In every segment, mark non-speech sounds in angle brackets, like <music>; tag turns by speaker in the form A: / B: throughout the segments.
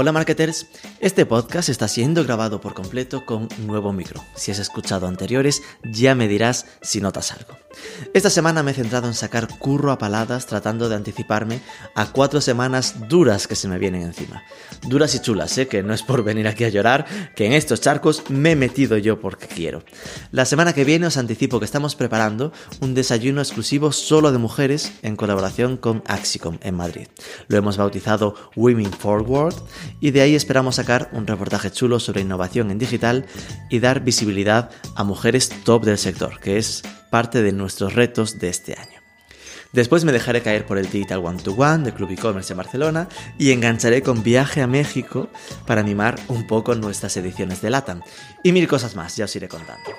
A: Hola marketers, este podcast está siendo grabado por completo con nuevo micro. Si has escuchado anteriores, ya me dirás si notas algo. Esta semana me he centrado en sacar curro a paladas tratando de anticiparme a cuatro semanas duras que se me vienen encima. Duras y chulas, ¿eh? que no es por venir aquí a llorar, que en estos charcos me he metido yo porque quiero. La semana que viene os anticipo que estamos preparando un desayuno exclusivo solo de mujeres en colaboración con Axicom en Madrid. Lo hemos bautizado Women Forward y de ahí esperamos sacar un reportaje chulo sobre innovación en digital y dar visibilidad a mujeres top del sector, que es parte de nuestros retos de este año. Después me dejaré caer por el Digital One to One de Club e-commerce en Barcelona y engancharé con viaje a México para animar un poco nuestras ediciones de LATAM. Y mil cosas más, ya os iré contando.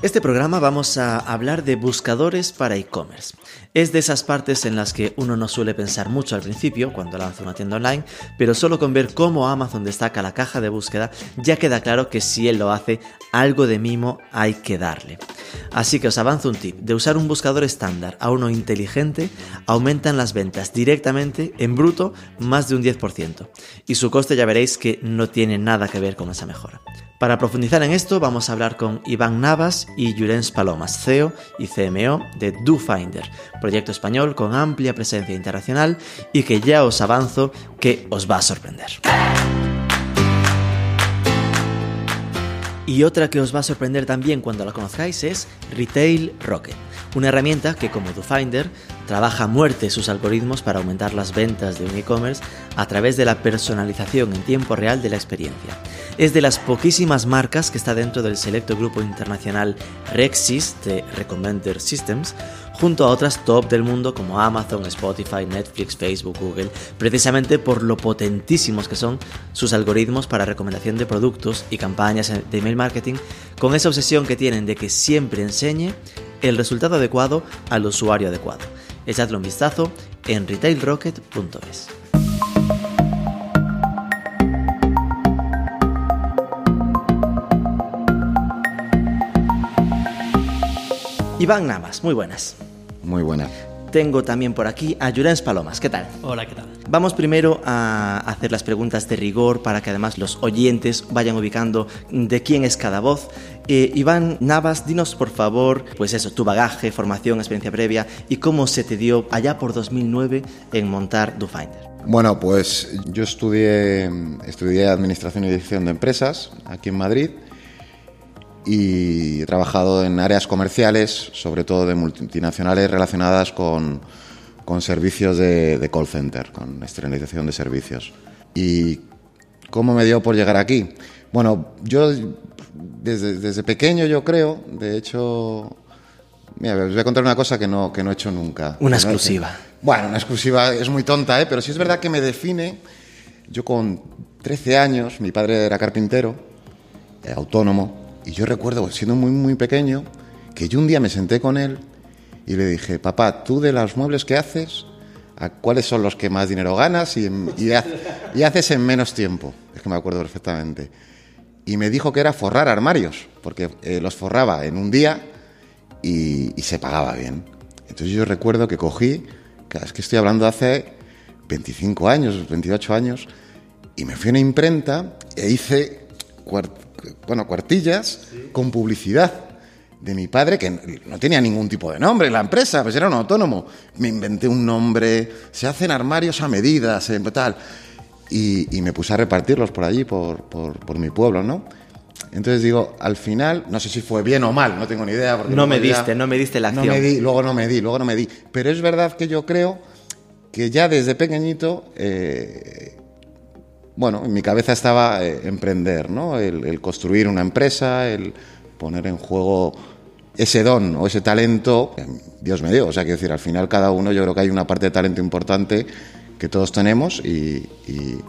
A: Este programa vamos a hablar de buscadores para e-commerce. Es de esas partes en las que uno no suele pensar mucho al principio cuando lanza una tienda online, pero solo con ver cómo Amazon destaca la caja de búsqueda ya queda claro que si él lo hace, algo de mimo hay que darle. Así que os avanzo un tip, de usar un buscador estándar a uno inteligente, aumentan las ventas directamente en bruto más de un 10%, y su coste ya veréis que no tiene nada que ver con esa mejora. Para profundizar en esto vamos a hablar con Iván Navas y Jurens Palomas, CEO y CMO de DoFinder, proyecto español con amplia presencia internacional y que ya os avanzo que os va a sorprender. Y otra que os va a sorprender también cuando la conozcáis es Retail Rocket, una herramienta que como DoFinder trabaja a muerte sus algoritmos para aumentar las ventas de un e-commerce a través de la personalización en tiempo real de la experiencia. Es de las poquísimas marcas que está dentro del selecto grupo internacional Rexis de Recommender Systems, junto a otras top del mundo como Amazon, Spotify, Netflix, Facebook, Google, precisamente por lo potentísimos que son sus algoritmos para recomendación de productos y campañas de email marketing, con esa obsesión que tienen de que siempre enseñe el resultado adecuado al usuario adecuado. Echadle un vistazo en retailrocket.es. Iván Navas, muy buenas.
B: Muy buenas.
A: Tengo también por aquí a Jurens Palomas. ¿Qué tal?
C: Hola, ¿qué tal?
A: Vamos primero a hacer las preguntas de rigor para que además los oyentes vayan ubicando de quién es cada voz. Eh, Iván Navas, dinos por favor, pues eso, tu bagaje, formación, experiencia previa y cómo se te dio allá por 2009 en montar DoFinder.
B: Bueno, pues yo estudié, estudié Administración y Dirección de Empresas aquí en Madrid y he trabajado en áreas comerciales, sobre todo de multinacionales relacionadas con, con servicios de, de, call center, con externalización de servicios. ¿Y cómo me dio por llegar aquí? Bueno, yo desde, desde pequeño yo creo, de hecho, mira, os voy a contar una cosa que no, que no he hecho nunca.
A: Una exclusiva.
B: Bueno, una exclusiva es muy tonta, ¿eh? pero sí es verdad que me define. Yo con 13 años, mi padre era carpintero, eh, autónomo, y yo recuerdo, siendo muy, muy pequeño, que yo un día me senté con él y le dije, papá, tú de los muebles que haces, ¿a ¿cuáles son los que más dinero ganas y, y, haces en menos tiempo? Es que me acuerdo perfectamente. Y me dijo que era forrar armarios, porque eh, los forraba en un día y, y, se pagaba bien. Entonces yo recuerdo que cogí, es que estoy hablando hace 25 años, 28 años, y me fui a una imprenta e hice bueno, cuartillas sí. con publicidad de mi padre, que no tenía ningún tipo de nombre en la empresa, pues era un autónomo. Me inventé un nombre, se hacen armarios a medida, se, tal. Y, y, me puse a repartirlos por allí, por, por, por, mi pueblo, ¿no? Entonces digo, al final, no sé si fue bien o mal, no tengo ni idea. Porque
A: no me podía, diste, no me diste la acción.
B: No me di, luego no me di, luego no me di. Pero es verdad que yo creo que ya desde pequeñito eh, bueno, en mi cabeza estaba eh, emprender, ¿no? El, el, construir una empresa, el poner en juego ese don o ese talento, Dios me dio. O sea, quiero decir, al final cada uno yo creo que hay una parte de talento importante que todos tenemos y...
A: Y,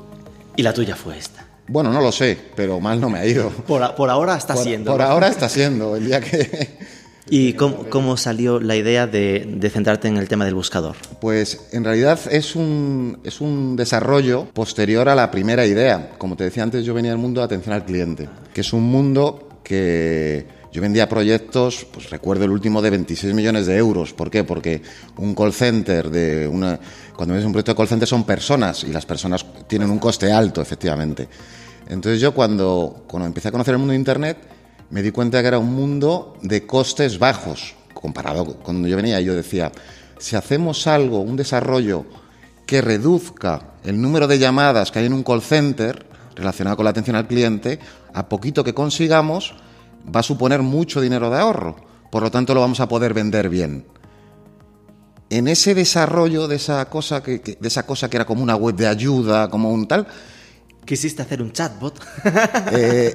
A: y la tuya fue esta.
B: Bueno, no lo sé, pero mal no me ha ido.
A: Por, por ahora está
B: por,
A: siendo.
B: Por ¿no? ahora está siendo. El día que... <laughs>
A: ¿Y cómo, cómo salió la idea de, de, centrarte en el tema del buscador?
B: Pues en realidad es un, es un desarrollo posterior a la primera idea. Como te decía antes, yo venía del mundo de atención al cliente, que es un mundo que yo vendía proyectos, pues recuerdo el último de 26 millones de euros. ¿Por qué? Porque un call center de una cuando ves un proyecto de call center son personas y las personas tienen un coste alto, efectivamente. Entonces yo cuando, cuando empecé a conocer el mundo de internet me di cuenta que era un mundo de costes bajos comparado con cuando yo venía. Yo decía, si hacemos algo, un desarrollo que reduzca el número de llamadas que hay en un call center relacionado con la atención al cliente, a poquito que consigamos, va a suponer mucho dinero de ahorro. Por lo tanto, lo vamos a poder vender bien. En ese desarrollo de esa cosa que, que de esa cosa que era como una web de ayuda, como un tal,
A: Quisiste hacer un chatbot. <laughs>
B: Eh,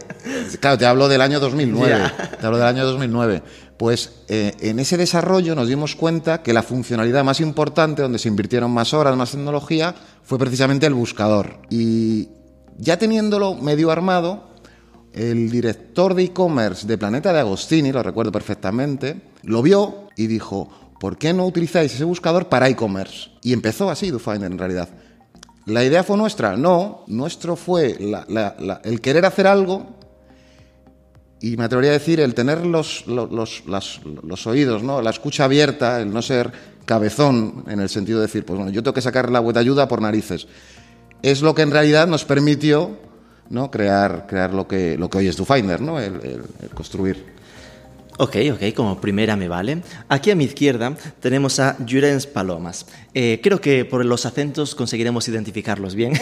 B: claro, te hablo del año 2009. Yeah. Te hablo del año 2009. Pues eh, en ese desarrollo nos dimos cuenta que la funcionalidad más importante, donde se invirtieron más horas, más tecnología, fue precisamente el buscador. Y ya teniéndolo medio armado, el director de e-commerce de Planeta de Agostini, lo recuerdo perfectamente, lo vio y dijo, ¿por qué no utilizáis ese buscador para e-commerce? Y empezó así DoFinder en realidad. ¿La idea fue nuestra? No, nuestro fue el querer hacer algo y me atrevería a decir el tener los, los, los, oídos, ¿no? la escucha abierta, el no ser cabezón en el sentido de decir, pues bueno, yo tengo que sacar la de ayuda por narices. Es lo que en realidad nos permitió ¿no? crear, crear lo, que, lo que hoy es DoFinder, ¿no? el construir.
A: Ok, ok, como primera me vale. Aquí a mi izquierda tenemos a Jurens Palomas. Eh, creo que por los acentos conseguiremos identificarlos bien.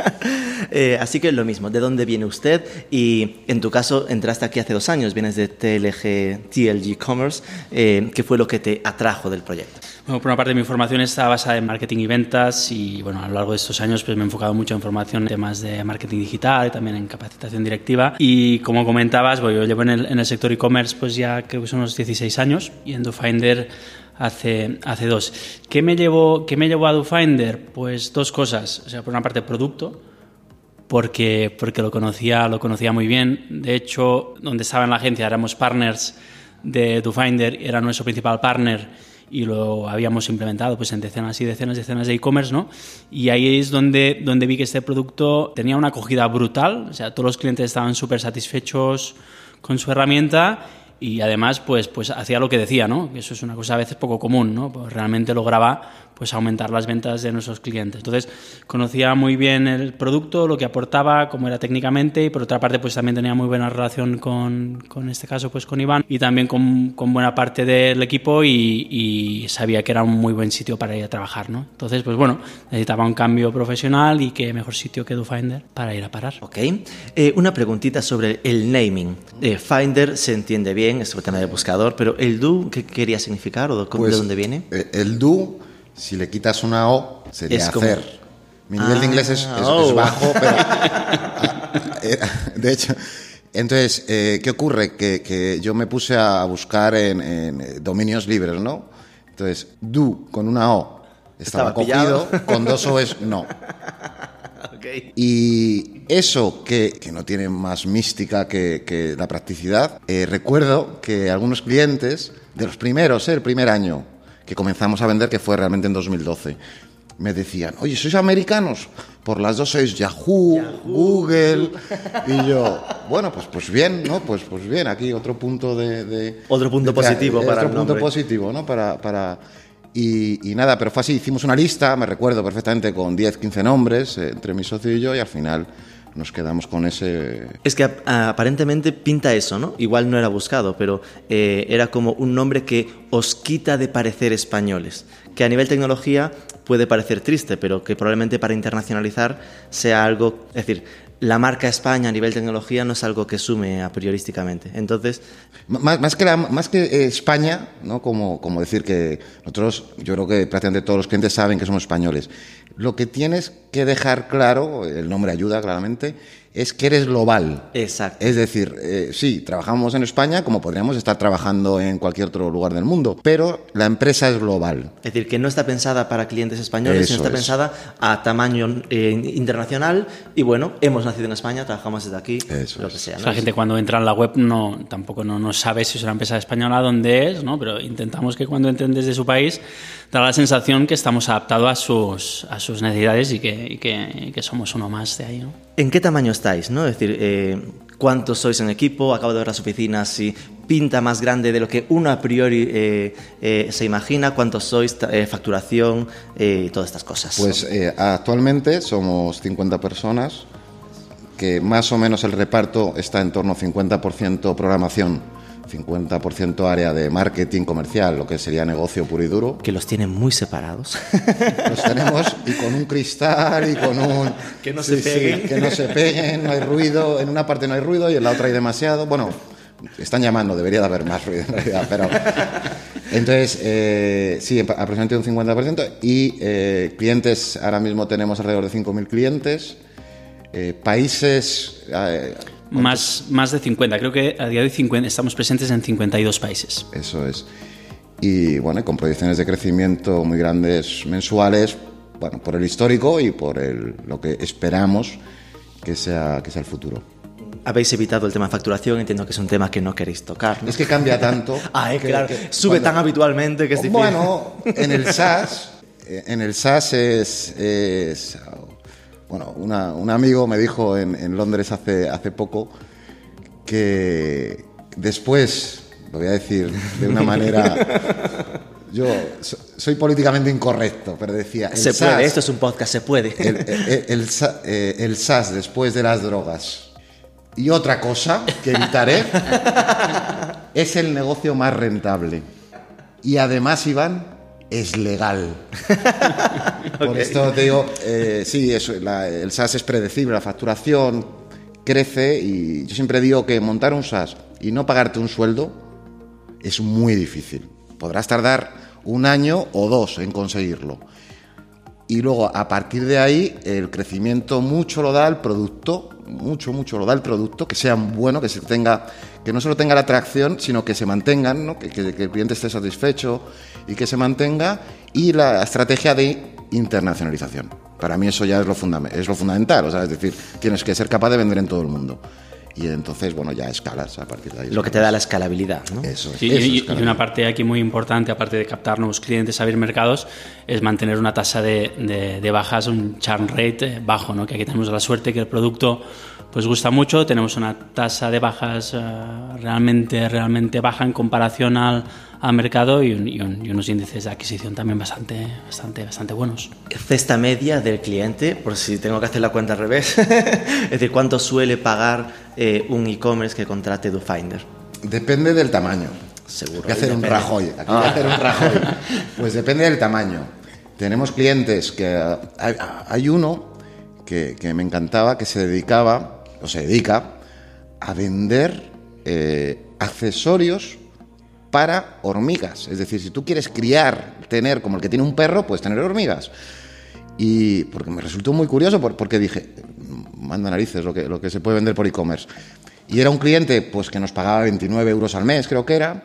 A: <laughs> eh, así que lo mismo, ¿de dónde viene usted? Y en tu caso entraste aquí hace dos años, vienes de TLG, TLG Commerce. Eh, ¿Qué fue lo que te atrajo del proyecto?
C: Bueno, por una parte mi formación está basada en marketing y ventas y bueno, a lo largo de estos años pues me he enfocado mucho en formación en temas de marketing digital y también en capacitación directiva y como comentabas, bueno, yo llevo en el, en el sector e-commerce pues ya creo que son unos 16 años y en DoFinder hace, hace dos. ¿Qué me, llevó, ¿Qué me llevó a DoFinder? Pues dos cosas, o sea, por una parte producto, porque, porque lo, conocía, lo conocía muy bien, de hecho, donde estaba en la agencia éramos partners de DoFinder, era nuestro principal partner y lo habíamos implementado pues en decenas y decenas y decenas de e-commerce, ¿no? Y ahí es donde, donde vi que este producto tenía una acogida brutal, o sea, todos los clientes estaban súper satisfechos con su herramienta y además pues, pues hacía lo que decía, ¿no? Eso es una cosa a veces poco común, ¿no? Pues realmente lograba pues aumentar las ventas de nuestros clientes. Entonces, conocía muy bien el producto, lo que aportaba, cómo era técnicamente y por otra parte pues también tenía muy buena relación con, con este caso pues con Iván y también con, con buena parte del equipo y, y, sabía que era un muy buen sitio para ir a trabajar, ¿no? Entonces, pues bueno, necesitaba un cambio profesional y qué mejor sitio que DoFinder para ir a parar.
A: Ok. Eh, una preguntita sobre el naming. Eh, Finder se entiende bien, es el tema de buscador, pero el do, ¿qué quería significar o de,
B: pues,
A: de dónde viene?
B: El do si le quitas una O, sería es hacer. Como... Mi nivel ah, de inglés es, es, oh. es bajo, pero. <laughs> de hecho. Entonces, eh, ¿qué ocurre? Que, que, yo me puse a buscar en, en, dominios libres, ¿no? Entonces, do con una O estaba, estaba cogido, con dos O es no. <laughs> Okay. Y eso que, que, no tiene más mística que, que la practicidad, eh, recuerdo que algunos clientes, de los primeros, eh, el primer año, que comenzamos a vender, que fue realmente en 2012. Me decían, oye, ¿sois americanos? Por las dos sois Yahoo, Yahoo. Google. Y yo, bueno, pues, pues bien, ¿no? Pues, pues bien, aquí otro punto de... de
A: otro punto
B: de,
A: positivo
B: de,
A: para
B: Otro
A: el
B: punto positivo, ¿no? Para... para y, y, nada, pero fue así, hicimos una lista, me recuerdo perfectamente, con 10, 15 nombres eh, entre mi socio y yo, y al final nos quedamos con ese...
A: Es que aparentemente pinta eso, ¿no? Igual no era buscado, pero eh, era como un nombre que os quita de parecer españoles, que a nivel tecnología puede parecer triste, pero que probablemente para internacionalizar sea algo, es decir, la marca España a nivel tecnología no es algo que sume a priorísticamente. Entonces.
B: Más, más que, la, más que España, ¿no? Como, como decir que nosotros, yo creo que prácticamente todos los clientes saben que somos españoles. Lo que tienes que dejar claro, el nombre ayuda claramente, es que eres global.
A: Exacto.
B: Es decir, eh, sí, trabajamos en España como podríamos estar trabajando en cualquier otro lugar del mundo, pero la empresa es global.
A: Es decir, que no está pensada para clientes españoles,
B: Eso
A: sino está
B: es.
A: pensada a tamaño eh, internacional. Y bueno, hemos nacido en España, trabajamos desde aquí,
B: Eso
A: lo que sea. ¿no?
C: La gente cuando entra en la web no, tampoco no, no sabe si es una empresa española, dónde es, ¿no? pero intentamos que cuando entren desde su país, da la sensación que estamos adaptados a sus, a sus necesidades y que, y que, y que somos uno más de ahí. ¿no?
A: ¿En qué tamaño estáis? ¿no? Es decir, eh, ¿cuántos sois en equipo? Acabo de ver las oficinas y pinta más grande de lo que uno a priori eh, eh, se imagina. ¿Cuántos sois? Facturación todas estas cosas.
B: Pues actualmente somos 50 personas, que más o menos el reparto está en torno a 50% programación, 50% área de marketing comercial, lo que sería negocio puro y duro.
A: que los tienen muy separados. <laughs>
B: Los tenemos y con un cristal y con un...
A: Que no se peguen.
B: que no se peguen, no hay ruido. En una parte no hay ruido y en la otra hay demasiado. Bueno, están llamando, debería de haber más ruido en realidad, pero... Entonces, eh, sí, aproximadamente un 50%. Y eh, clientes, ahora mismo tenemos alrededor de 5.000 clientes. Eh, países...
C: Más, más de 50, creo que a día de hoy 50 estamos presentes en 52 países.
B: Eso es. Y bueno, con proyecciones de crecimiento muy grandes mensuales, bueno, por el histórico y por el, lo que esperamos que sea, que sea el futuro.
A: Habéis evitado el tema de facturación, entiendo que es un tema que no queréis tocar. ¿no?
B: Es que cambia tanto. <laughs>
A: Ah, eh,
B: que-
A: claro.
B: que
A: Sube
B: cuando-
A: tan habitualmente que es difícil.
B: Bueno, en el <laughs> SaaS, eh, en el SaaS es, es, bueno, una- un amigo me dijo en, en Londres hace, hace poco que después, lo voy a decir <laughs> de una manera, yo so- soy políticamente incorrecto, pero decía, el
A: se puede, esto es un podcast, se puede.
B: el, el- eh, el SaaS después de las drogas y otra cosa que evitaré <laughs> es el negocio más rentable. Y además, Iván, es legal. <laughs> Por esto te digo, eh, sí, eso, la- el SaaS es predecible, la facturación crece y yo siempre digo que montar un SaaS y no pagarte un sueldo es muy difícil. Podrás tardar un año o dos en conseguirlo. Y luego, a partir de ahí, el crecimiento mucho lo da el producto, mucho, mucho lo da el producto, que sea bueno, que se tenga, que no solo tenga la atracción, sino que se mantengan, ¿no? que, que- que el cliente esté satisfecho y que se mantenga, y la estrategia de internacionalización. Para mí eso ya es lo, es lo fundamental, o sea, es decir, tienes que ser capaz de vender en todo el mundo. Y entonces, bueno, ya escalas a partir de ahí.
A: Lo que te da la escalabilidad, ¿no?
B: Eso es.
C: Sí,
B: eso es
C: y, y
B: escalabilidad.
C: una parte aquí muy importante, aparte de captar nuevos clientes, abrir mercados, es mantener una tasa de, de- de bajas, un churn rate eh, bajo, ¿no? que aquí tenemos la suerte que el producto pues gusta mucho, tenemos una tasa de bajas eh, realmente, realmente baja en comparación al, al mercado y, un- y un- y unos índices de adquisición también bastante, bastante, bastante buenos.
A: Cesta media del cliente, por si tengo que hacer la cuenta al revés. <laughs> es decir, ¿cuánto suele pagar eh, un e-commerce que contrate DoFinder?
B: Depende del tamaño.
A: Seguro.
B: Voy a hacer un
A: depende.
B: rajoy. Aquí voy a hacer un rajoy. <laughs> Pues depende del tamaño. Tenemos clientes que. eh, Hay, hay uno que, que me encantaba que se dedicaba, o se dedica, a vender eh, accesorios para hormigas. Es decir, si tú quieres criar, tener como el que tiene un perro, pues tener hormigas. Y porque me resultó muy curioso, por- porque dije, manda narices lo que, lo que se puede vender por e-commerce. Y era un cliente pues que nos pagaba 29 euros al mes, creo que era.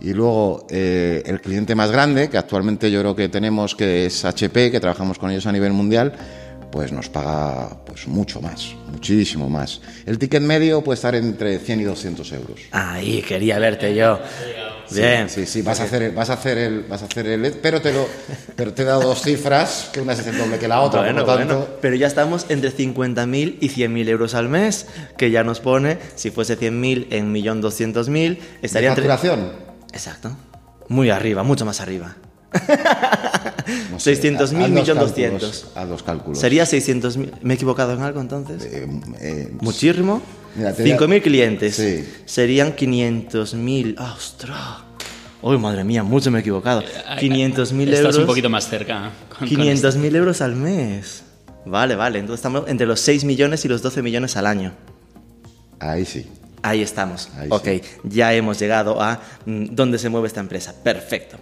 B: Y luego eh, el cliente más grande, que actualmente yo creo que tenemos, que es HP, que trabajamos con ellos a nivel mundial, pues nos paga pues mucho más, muchísimo más. El ticket medio puede estar entre 100 y 200 euros.
A: Ahí, quería verte yo. Bien.
B: Sí, sí, vas a hacer el, vas a hacer el, vas a hacer el, pero te lo, pero te he dado dos cifras, que una es el doble que la otra,
A: Bueno,
B: por lo tanto,
A: bueno, pero ya estamos entre 50.000 y 100.000 euros al mes, que ya nos pone, si fuese 100.000 en 1.200.000, estaría
B: ¿de
A: entre...
B: facturación?
A: Exacto. Muy arriba, mucho más arriba. <laughs>
B: No sé,
A: 600.000,
B: haz los
A: 1.200.000.
B: cálculos, Haz los cálculos.
A: ¿Sería 600.000? ¿Me he equivocado en algo entonces?
B: Eh, eh,
A: Muchísimo.
B: Mira, te voy a-
A: 5.000 clientes.
B: Sí.
A: Serían 500.000. ¡Ah, ¡Ostras! ¡Uy, madre mía! Mucho me he equivocado. 500.000
C: Estás
A: euros.
C: un poquito más cerca. con- con esto.
A: 500.000 euros al mes. Vale, vale. Entonces estamos entre los 6 millones y los 12 millones al año.
B: Ahí sí.
A: Ahí estamos.
B: Ahí
A: ok,
B: sí.
A: ya hemos llegado a mm, dónde se mueve esta empresa. Perfecto.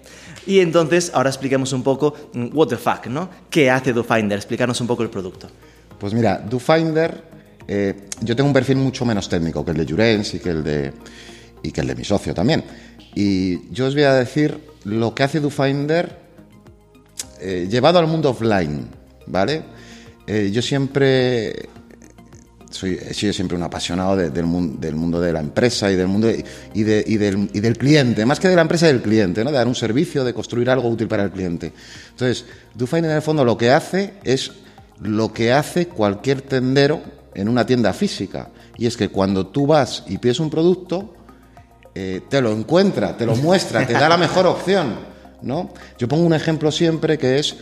A: Y entonces ahora expliquemos un poco mm, what the fuck, ¿no? ¿Qué hace DoFinder? Explícanos un poco el producto.
B: Pues mira, DoFinder eh, yo tengo un perfil mucho menos técnico que el de Jurens y que el de, y que el de mi socio también. Y yo os voy a decir lo que hace DoFinder eh, llevado al mundo offline, ¿vale? Eh, yo siempre soy, he sido siempre un apasionado de- del, mun- del mundo de la empresa y del mundo y, de- y del, cliente, más que de la empresa del cliente, ¿no? de dar un servicio, de construir algo útil para el cliente. Entonces, DoFinder en el fondo lo que hace es lo que hace cualquier tendero en una tienda física. Y es que cuando tú vas y pides un producto, eh, te lo encuentra, te lo muestra, te da la mejor opción, ¿no? Yo pongo un ejemplo siempre que es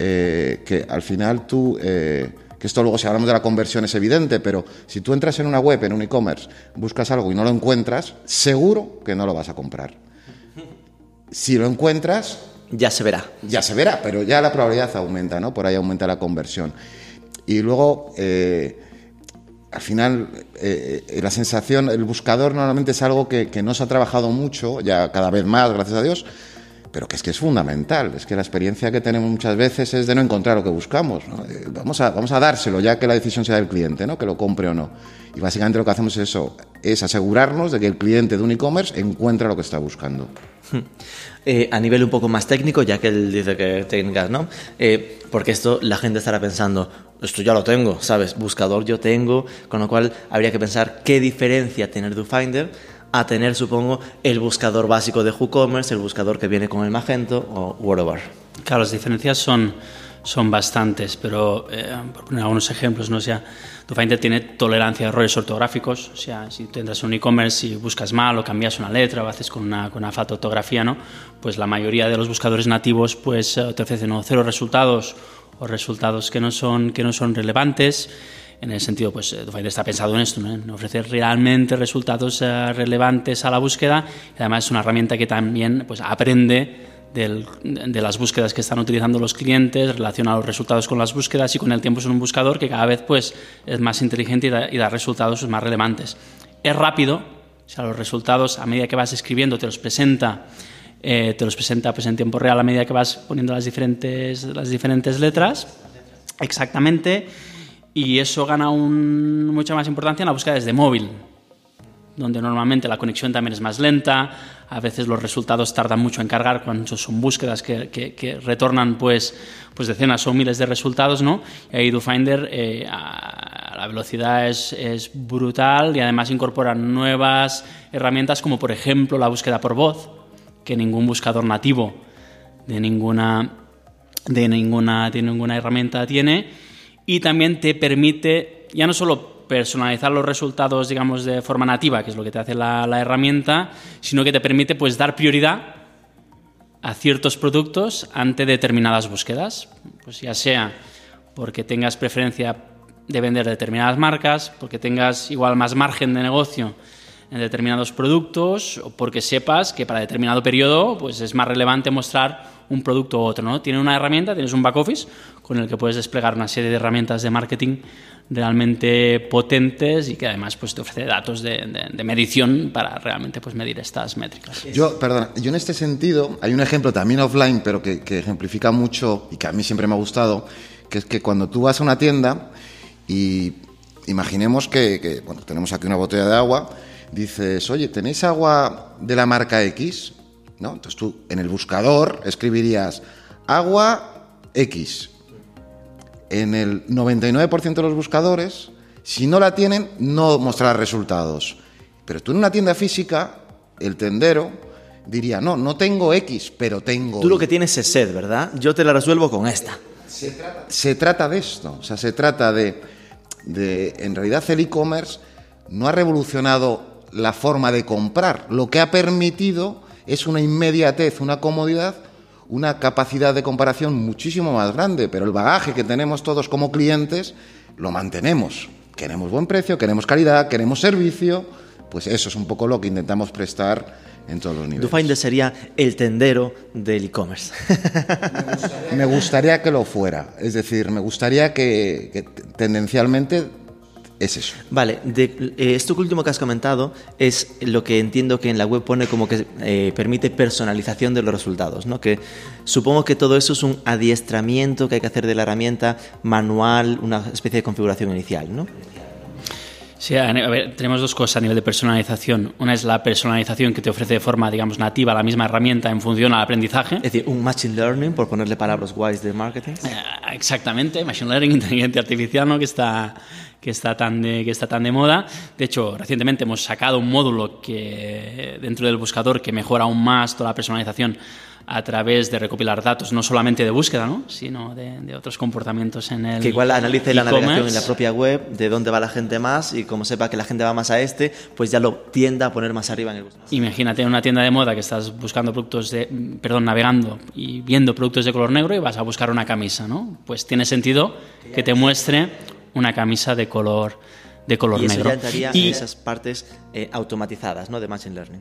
B: eh, que al final tú, eh, que esto luego si hablamos de la conversión es evidente, pero si tú entras en una web, en un e-commerce, buscas algo y no lo encuentras, seguro que no lo vas a comprar. Si lo encuentras,
A: Ya se verá.
B: ya se verá, pero ya la probabilidad aumenta, ¿no? Por ahí aumenta la conversión. Y luego, eh, al final, eh, eh, la sensación, el buscador normalmente es algo que, que no se ha trabajado mucho, ya cada vez más, gracias a Dios, pero que es que es fundamental. Es que la experiencia que tenemos muchas veces es de no encontrar lo que buscamos. Eh, Vamos, a, vamos a dárselo, ya que la decisión sea del cliente, ¿no? que lo compre o no. Y básicamente lo que hacemos es eso, es asegurarnos de que el cliente de un e-commerce encuentra lo que está buscando.
A: Eh, a nivel un poco más técnico, ya que él dice que técnicas, ¿no? Eh, porque esto la gente estará pensando, esto ya lo tengo, ¿sabes? Buscador yo tengo, con lo cual habría que pensar qué diferencia tener DoFinder a tener, supongo, el buscador básico de WooCommerce, el buscador que viene con el Magento o whatever.
C: Claro, las diferencias son, son bastantes, pero eh, por poner algunos ejemplos, ¿no? O sea, DoFinder tiene tolerancia a errores ortográficos, o sea, si tú entras en un e-commerce y buscas mal o cambias una letra o haces con una, con una falta de ortografía, ¿no? Pues la mayoría de los buscadores nativos pues eh, te ofrecen o cero resultados o resultados que no son, que no son relevantes. En el sentido, pues eh, DoFinder está pensado en esto, ¿no? en ofrecer realmente resultados eh, relevantes a la búsqueda además es una herramienta que también pues, aprende del- de las búsquedas que están utilizando los clientes, relaciona los resultados con las búsquedas y con el tiempo es un buscador que cada vez pues, es más inteligente y da, y da resultados más relevantes. Es rápido, o sea, los resultados a medida que vas escribiendo te los presenta, eh, te los presenta pues, en tiempo real a medida que vas poniendo las diferentes, las diferentes letras. Exactamente. Y eso gana un- mucha más importancia en la búsqueda desde móvil donde normalmente la conexión también es más lenta, a veces los resultados tardan mucho en cargar cuando son búsquedas que, que- que retornan pues, pues decenas o miles de resultados, ¿no? Y ahí DoFinder eh, la velocidad es, es brutal y además incorpora nuevas herramientas como por ejemplo la búsqueda por voz, que ningún buscador nativo de ninguna, de ninguna, de ninguna herramienta tiene y también te permite ya no solo personalizar los resultados, digamos, de forma nativa, que es lo que te hace la, la herramienta, sino que te permite pues dar prioridad a ciertos productos ante determinadas búsquedas, pues ya sea porque tengas preferencia de vender determinadas marcas, porque tengas igual más margen de negocio en determinados productos o porque sepas que para determinado periodo pues es más relevante mostrar un producto u otro, ¿no? Tiene una herramienta, tienes un back office con el que puedes desplegar una serie de herramientas de marketing realmente potentes y que además pues te ofrece datos de, medición para realmente pues medir estas métricas.
B: Yo, perdona, yo en este sentido, hay un ejemplo también offline, pero que, ejemplifica mucho y que a mí siempre me ha gustado, que es que cuando tú vas a una tienda y imaginemos que, tenemos aquí una botella de agua, dices, oye, ¿tenéis agua de la marca X? ¿No? Entonces tú en el buscador escribirías agua X. En el 99% de los buscadores, si no la tienen, no mostrará resultados. Pero tú en una tienda física, el tendero diría, no, no tengo X, pero tengo...
A: Tú lo que tienes es sed, ¿verdad? Yo te la resuelvo con esta.
B: Se trata de esto, o sea, se trata de, de en realidad el e-commerce no ha revolucionado la forma de comprar, lo que ha permitido es una inmediatez, una comodidad, una capacidad de comparación muchísimo más grande, pero el bagaje que tenemos todos como clientes lo mantenemos. Queremos buen precio, queremos calidad, queremos servicio, pues eso es un poco lo que intentamos prestar en todos los niveles.
A: DoFinder sería el tendero del e-commerce.
B: Me gustaría que lo fuera, es decir, me gustaría que, que tendencialmente es eso.
A: Vale, de, eh, esto último que has comentado es lo que entiendo que en la web pone como que eh, permite personalización de los resultados, ¿no? Que supongo que todo eso es un adiestramiento que hay que hacer de la herramienta manual, una especie de configuración inicial, ¿no?
C: Sí, a ver, tenemos dos cosas a nivel de personalización. Una es la personalización que te ofrece de forma, digamos, nativa la misma herramienta en función al aprendizaje.
A: Es decir, un machine learning, por ponerle palabras guays de marketing.
C: Eh, exactamente, machine learning, <laughs> inteligencia artificial, ¿no? que está que está tan de, que está tan de moda. De hecho, recientemente hemos sacado un módulo que dentro del buscador que mejora aún más toda la personalización a través de recopilar datos, no solamente de búsqueda, ¿no? sino de, otros comportamientos en el.
A: Que igual analice la navegación en la propia web, de dónde va la gente más y como sepa que la gente va más a este, pues ya lo tienda a poner más arriba en el.
C: Imagínate en una tienda de moda que estás buscando productos de. perdón, navegando y viendo productos de color negro y vas a buscar una camisa, ¿no? Pues tiene sentido que te muestre una camisa de color de color
A: y eso
C: negro.
A: Ya en esas partes eh, automatizadas ¿no? de Machine Learning.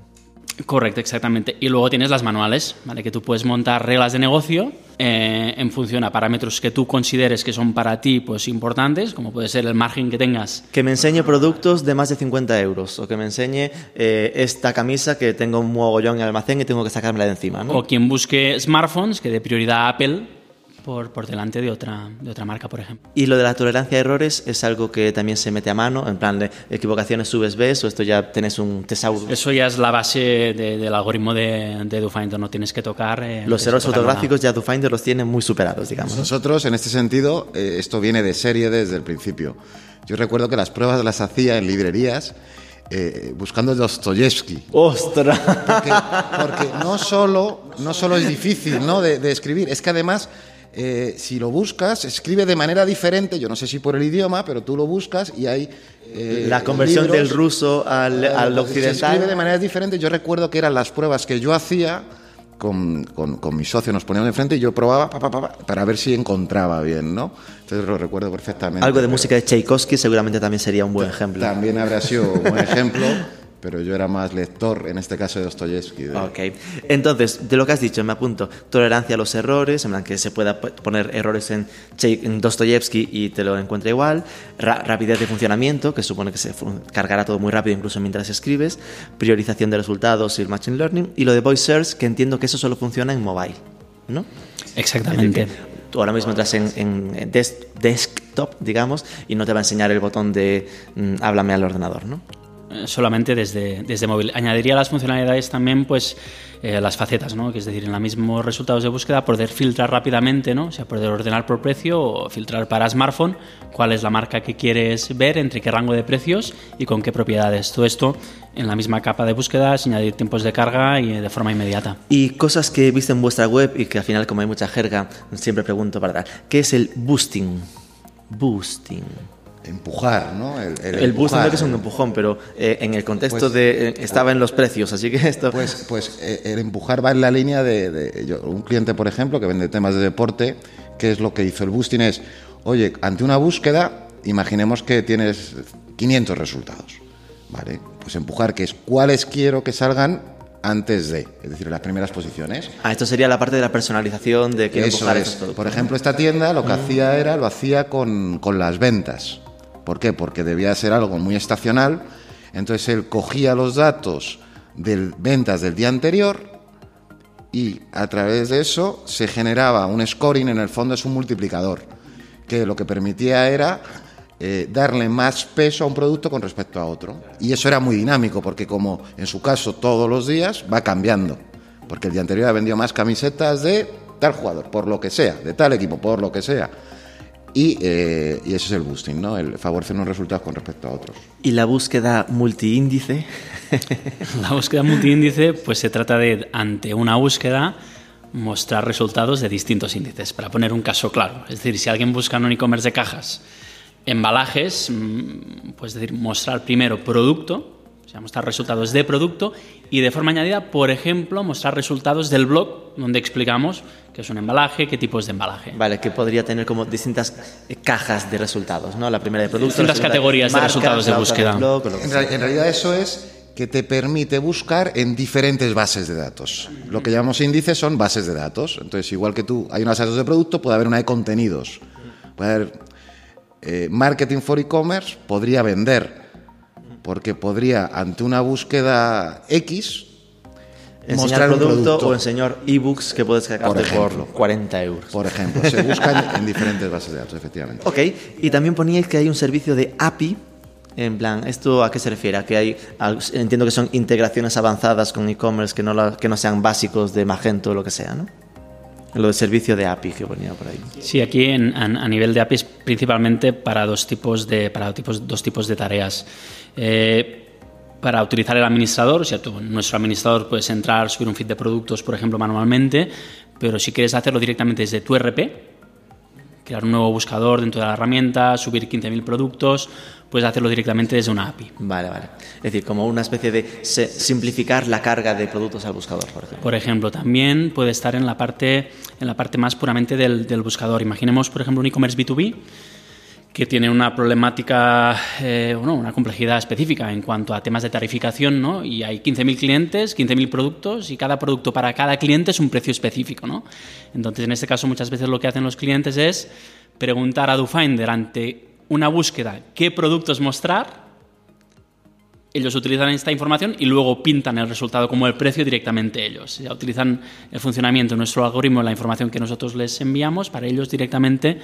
C: Correcto, exactamente. Y luego tienes las manuales, ¿vale? Que tú puedes montar reglas de negocio eh, en función a parámetros que tú consideres que son para ti pues, importantes, como puede ser el margen que tengas.
A: Que me enseñe productos de más de 50 euros o que me enseñe eh, esta camisa que tengo un mogollón en el almacén y tengo que sacármela de encima. ¿no?
C: O quien busque smartphones, que de prioridad Apple, por, por, delante de otra, de otra marca, por ejemplo.
A: Y lo de la tolerancia a errores es algo que también se mete a mano, en plan de equivocaciones subes, ves, o esto ya tenés un tesauro.
C: Eso ya es la base de, del algoritmo de, de DoFinder, no tienes que tocar. Eh,
A: los errores fotográficos ya DoFinder los tiene muy superados, digamos.
B: Nosotros, en este sentido, eh, esto viene de serie desde el principio. Yo recuerdo que las pruebas las hacía en librerías. Eh, buscando Dostoyevsky.
A: ¡Ostras!
B: Porque, porque, no, solo, no solo es difícil ¿no? de, de escribir, es que además eh, si lo buscas, escribe de manera diferente, yo no sé si por el idioma, pero tú lo buscas y hay...
A: Eh, la conversión del ruso al, al occidental.
B: Se escribe de manera diferente. Yo recuerdo que eran las pruebas que yo hacía con, con, con, mi socio, nos poníamos enfrente y yo probaba pa, pa, pa, para ver si encontraba bien, ¿no? Entonces lo recuerdo perfectamente.
A: Algo de música de Tchaikovsky seguramente también sería un buen ejemplo.
B: También habría sido un buen ejemplo. <laughs> pero yo era más lector, en este caso de Dostoyevsky. De...
A: Ok. Entonces, de lo que has dicho, me apunto, tolerancia a los errores, en plan que se pueda poner errores en, en Dostoyevsky y te lo encuentra igual, Ra rapidez de funcionamiento, que supone que se cargará todo muy rápido incluso mientras escribes, priorización de resultados y el machine learning, y lo de voice search, que entiendo que eso solo funciona en mobile, ¿no?
C: Exactamente.
A: Tú ahora mismo entras en, en desk, desktop, digamos, y no te va a enseñar el botón de mm, háblame al ordenador, ¿no?
C: Solamente desde, desde móvil. Añadiría las funcionalidades también, pues, eh, las facetas, ¿no? Que es decir, en los mismos resultados de búsqueda, poder filtrar rápidamente, ¿no? O sea, poder ordenar por precio o filtrar para smartphone cuál es la marca que quieres ver, entre qué rango de precios y con qué propiedades. Todo esto en la misma capa de búsqueda, sin añadir tiempos de carga y de forma inmediata.
A: Y cosas que viste en vuestra web y que al final, como hay mucha jerga, siempre pregunto dar. ¿Qué es el boosting? Boosting
B: empujar, ¿no?
A: El, el, que es un empujón, pero eh, en el contexto pues, de... Eh, estaba en los precios, así que <laughs> esto...
B: Pues, pues eh, el empujar va en la línea de... de yo, un cliente, por ejemplo, que vende temas de deporte, que es lo que hizo el boosting es, oye, ante una búsqueda, imaginemos que tienes 500 resultados, ¿vale? Pues empujar, que es cuáles quiero que salgan antes de, es decir, las primeras posiciones.
A: Ah, esto sería la parte de la personalización de que
B: Eso es. Por ejemplo, esta tienda lo que mm. hacía era, lo hacía con, con las ventas. ¿Por qué? Porque debía ser algo muy estacional. Entonces él cogía los datos de ventas del día anterior y a través de eso se generaba un scoring, en el fondo es un multiplicador, que lo que permitía era eh, darle más peso a un producto con respecto a otro. Y eso era muy dinámico, porque como en su caso todos los días va cambiando, porque el día anterior ha vendido más camisetas de tal jugador, por lo que sea, de tal equipo, por lo que sea. Y, eh, y, ese es el boosting, ¿no? El favorecer unos resultados con respecto a otros.
A: ¿Y la búsqueda multiíndice? <laughs>
C: la búsqueda multiíndice, pues se trata de, ante una búsqueda, mostrar resultados de distintos índices. Para poner un caso claro, es decir, si alguien busca en un e-commerce de cajas, embalajes, mm, pues decir, mostrar primero producto, o sea, mostrar resultados de producto y de forma añadida, por ejemplo, mostrar resultados del blog donde explicamos qué es un embalaje, qué tipos de embalaje.
A: Vale, que podría tener como distintas cajas de resultados, ¿no? La primera de productos.
C: Distintas categorías de, marcas, de resultados de búsqueda.
B: De blog, en, re en realidad eso es que te permite buscar en diferentes bases de datos. Lo que llamamos índices son bases de datos. Entonces, igual que tú, hay unas bases de producto, puede haber una de contenidos. Puede haber eh, marketing for e-commerce, podría vender porque podría, ante una búsqueda X,
A: enseñar producto, un producto o enseñar ebooks que puedes sacarte por, por 40 euros.
B: Por ejemplo, se buscan en diferentes bases de datos, efectivamente.
A: Ok, y también poníais que hay un servicio de API En plan, ¿esto a qué se refiere? ¿A que hay, entiendo que son integraciones avanzadas con e-commerce que, no la- que no sean básicos de Magento o lo que sea, ¿no? Lo del servicio de API que ponía por ahí.
C: Sí, aquí en- a, a nivel de APIs principalmente para dos tipos de, para tipos, dos tipos de tareas. Eh, para utilizar el administrador, o sea, tú, nuestro administrador puedes entrar, subir un feed de productos, por ejemplo, manualmente, pero si quieres hacerlo directamente desde tu RP, crear un nuevo buscador dentro de la herramienta, subir 15.000 productos, puedes hacerlo directamente desde una API.
A: Vale, vale. Es decir, como una especie de simplificar la carga de productos al buscador, por ejemplo.
C: Por ejemplo, también puede estar en la parte, en la parte más puramente del, del buscador. Imaginemos, por ejemplo, un e-commerce B2B que tiene una problemática, eh, bueno, una complejidad específica en cuanto a temas de tarificación, ¿no? Y hay 15.000 clientes, 15.000 productos y cada producto para cada cliente es un precio específico, ¿no? Entonces, en este caso, muchas veces lo que hacen los clientes es preguntar a DoFinder ante una búsqueda qué productos mostrar ellos utilizan esta información y luego pintan el resultado como el precio directamente ellos. Ya utilizan el funcionamiento de nuestro algoritmo, la información que nosotros les enviamos para ellos directamente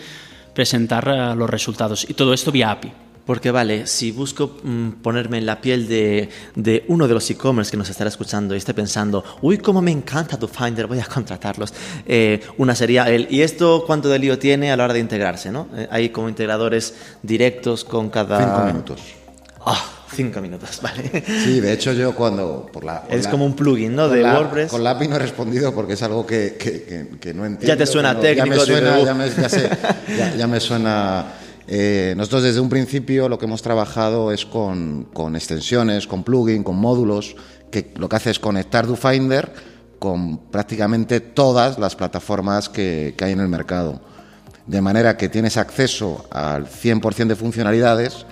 C: presentar eh, los resultados. Y todo esto vía API.
A: Porque vale, si busco mm, ponerme en la piel de, de uno de los e-commerce que nos estará escuchando y esté pensando, uy, cómo me encanta tu Finder, voy a contratarlos. Eh, una sería el, ¿y esto cuánto de lío tiene a la hora de integrarse? ¿no? Eh, hay como integradores directos con cada...
B: Cinco minutos.
A: Ah, cinco minutos, vale.
B: Sí, de hecho yo cuando... Por la, por
A: Es
B: la-
A: como un plugin, ¿no?
B: con
A: De
B: la-
A: WordPress.
B: Con la API no he respondido porque es algo que, que- que- que no entiendo.
A: Ya te suena
B: no-
A: técnico,
B: Ya me suena, ya me, ya sé, <laughs> ya- ya me suena... eh, nosotros desde un principio lo que hemos trabajado es con, con extensiones, con plugin, con módulos, que lo que hace es conectar DoFinder con prácticamente todas las plataformas que, que hay en el mercado. De manera que tienes acceso al 100% de funcionalidades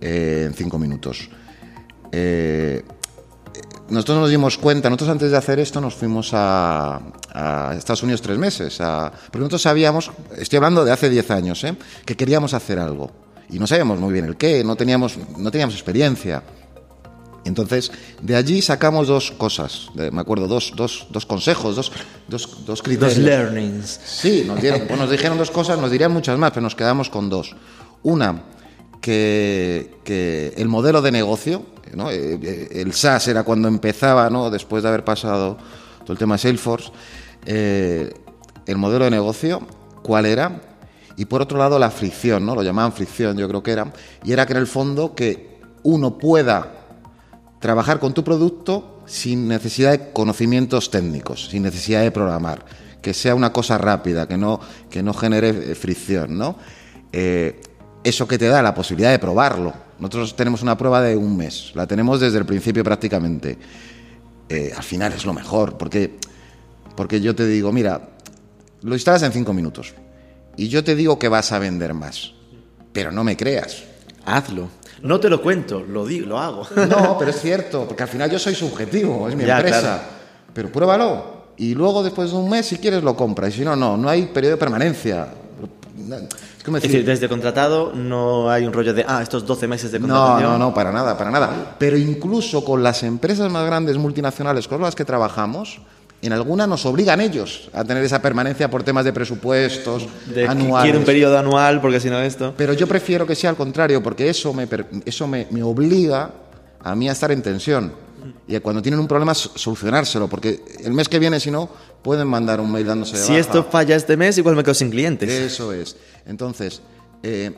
B: eh, en cinco minutos. Eh, nosotros nos dimos cuenta, nosotros antes de hacer esto nos fuimos a, a Estados Unidos tres meses, a- porque nosotros sabíamos, estoy hablando de hace 10 años, ¿eh? que queríamos hacer algo y no sabíamos muy bien el qué, no teníamos, no teníamos experiencia. Entonces, de allí sacamos dos cosas, de- me acuerdo, dos, dos, dos consejos, dos, dos, dos criterios.
A: Los learnings.
B: Sí, nos, dieron, pues nos dijeron dos cosas, nos dirían muchas más, pero nos quedamos con dos. Una, que, el modelo de negocio, ¿no? Eh, eh, el SaaS era cuando empezaba, ¿no? después de haber pasado todo el tema de Salesforce, eh, el modelo de negocio, ¿cuál era? Y por otro lado, la fricción, ¿no? lo llamaban fricción, yo creo que era, y era que en el fondo que uno pueda trabajar con tu producto sin necesidad de conocimientos técnicos, sin necesidad de programar, que sea una cosa rápida, que no, que no genere fricción, ¿no? Eso que te da la posibilidad de probarlo. Nosotros tenemos una prueba de un mes, la tenemos desde el principio prácticamente. Eh, al final es lo mejor, porque, porque yo te digo, mira, lo instalas en cinco minutos y yo te digo que vas a vender más, pero no me creas.
A: Hazlo. No te lo cuento, lo digo, lo hago.
B: No, <laughs> pero es cierto, porque al final yo soy subjetivo, es mi
A: Ya,
B: empresa.
A: claro.
B: Pero pruébalo. Y luego, después de un mes, si quieres, lo compras. Y si no, no, no hay periodo de permanencia. Es decir,
A: decir, desde contratado no hay un rollo de, ah, estos 12 meses de
B: no,
A: contratación.
B: no, no, para nada, para nada. Pero incluso con las empresas más grandes multinacionales con las que trabajamos, en algunas nos obligan ellos a tener esa permanencia por temas de presupuestos
A: De
B: anuales.
A: quiere un periodo anual porque si no esto.
B: Pero yo prefiero que sea al contrario, porque eso me, eso me, me obliga a mí a estar en tensión. Y cuando tienen un problema, so- solucionárselo, porque el mes que viene, si no, pueden mandar un mail dándose de
A: Si
B: baja.
A: esto falla este mes, igual me quedo sin clientes.
B: Eso es. Entonces, eh,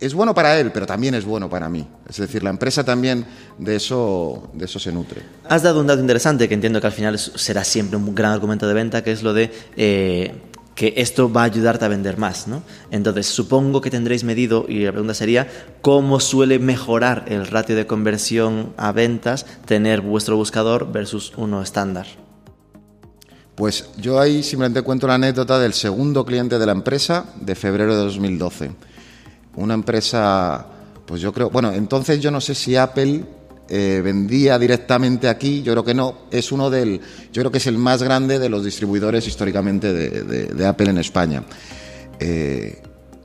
B: es bueno para él, pero también es bueno para mí. Es decir, la empresa también de eso, de eso se nutre.
A: Has dado un dato interesante que entiendo que al final será siempre un gran argumento de venta, que es lo de eh, que esto va a ayudarte a vender más, ¿no? Entonces, supongo que tendréis medido, y la pregunta sería, ¿cómo suele mejorar el ratio de conversión a ventas tener vuestro buscador versus uno estándar?
B: Pues yo ahí simplemente cuento la anécdota del segundo cliente de la empresa de febrero de 2012. Una empresa, pues yo creo, bueno, entonces yo no sé si Apple eh, vendía directamente aquí, yo creo que no, es uno del, yo creo que es el más grande de los distribuidores históricamente de, Apple en España. Eh,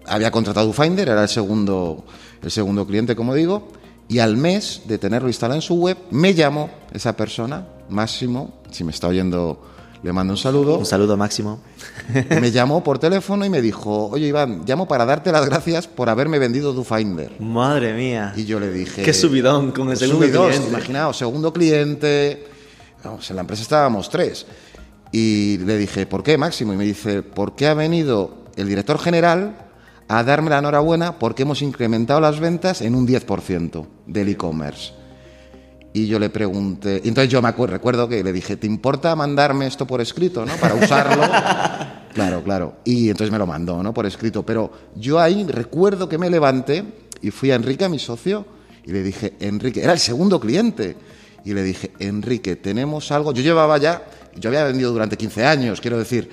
B: había contratado Finder, era el segundo, el segundo cliente, como digo, y al mes de tenerlo instalado en su web, me llamó esa persona, Máximo, si me está oyendo, le mando un saludo.
A: Un saludo máximo. <laughs>
B: me llamó por <laughs> teléfono y me dijo, oye Iván, llamo para darte las gracias por haberme vendido DoFinder.
A: Madre mía.
B: Y yo le dije...
A: Qué subidón con el segundo
B: subidón,
A: cliente.
B: Imaginaos, segundo cliente. Vamos, en la empresa estábamos tres. Y le dije, ¿por qué, Máximo? Y me dice, porque ha venido el director general a darme la enhorabuena porque hemos incrementado las ventas en un 10% del e-commerce. Y yo le pregunté, y entonces yo me acuerdo, recuerdo que le dije, ¿te importa mandarme esto por escrito, ¿no? Para usarlo. <laughs> claro, claro. Y entonces me lo mandó, ¿no? Por escrito. Pero yo ahí recuerdo que me levanté y fui a Enrique, a mi socio, y le dije, Enrique, era el segundo cliente. Y le dije, Enrique, tenemos algo. Yo llevaba ya, yo había vendido durante 15 años, quiero decir,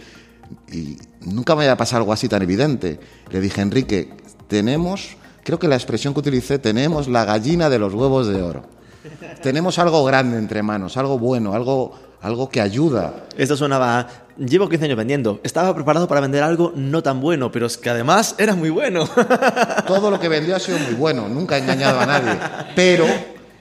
B: y nunca me había pasado algo así tan evidente. Le dije, Enrique, tenemos, creo que la expresión que utilicé, tenemos la gallina de los huevos de oro. <laughs> Tenemos algo grande entre manos, algo bueno, algo, algo que ayuda.
A: Esto sonaba. Llevo 15 años vendiendo. Estaba preparado para vender algo no tan bueno, pero es que además era muy bueno. <laughs>
B: Todo lo que vendió ha sido muy bueno, nunca he engañado a nadie. Pero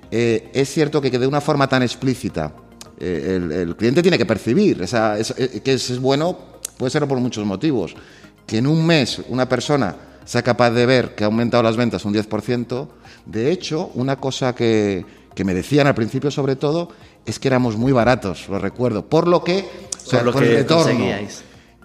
B: eh, es cierto que de una forma tan explícita, eh, el, el, cliente tiene que percibir esa, esa, eh, que es bueno, puede ser por muchos motivos. Que en un mes una persona sea capaz de ver que ha aumentado las ventas un 10%. De hecho, una cosa que, que me decían al principio sobre todo es que éramos muy baratos, lo recuerdo, por lo que,
A: o sea, por lo por que el retorno.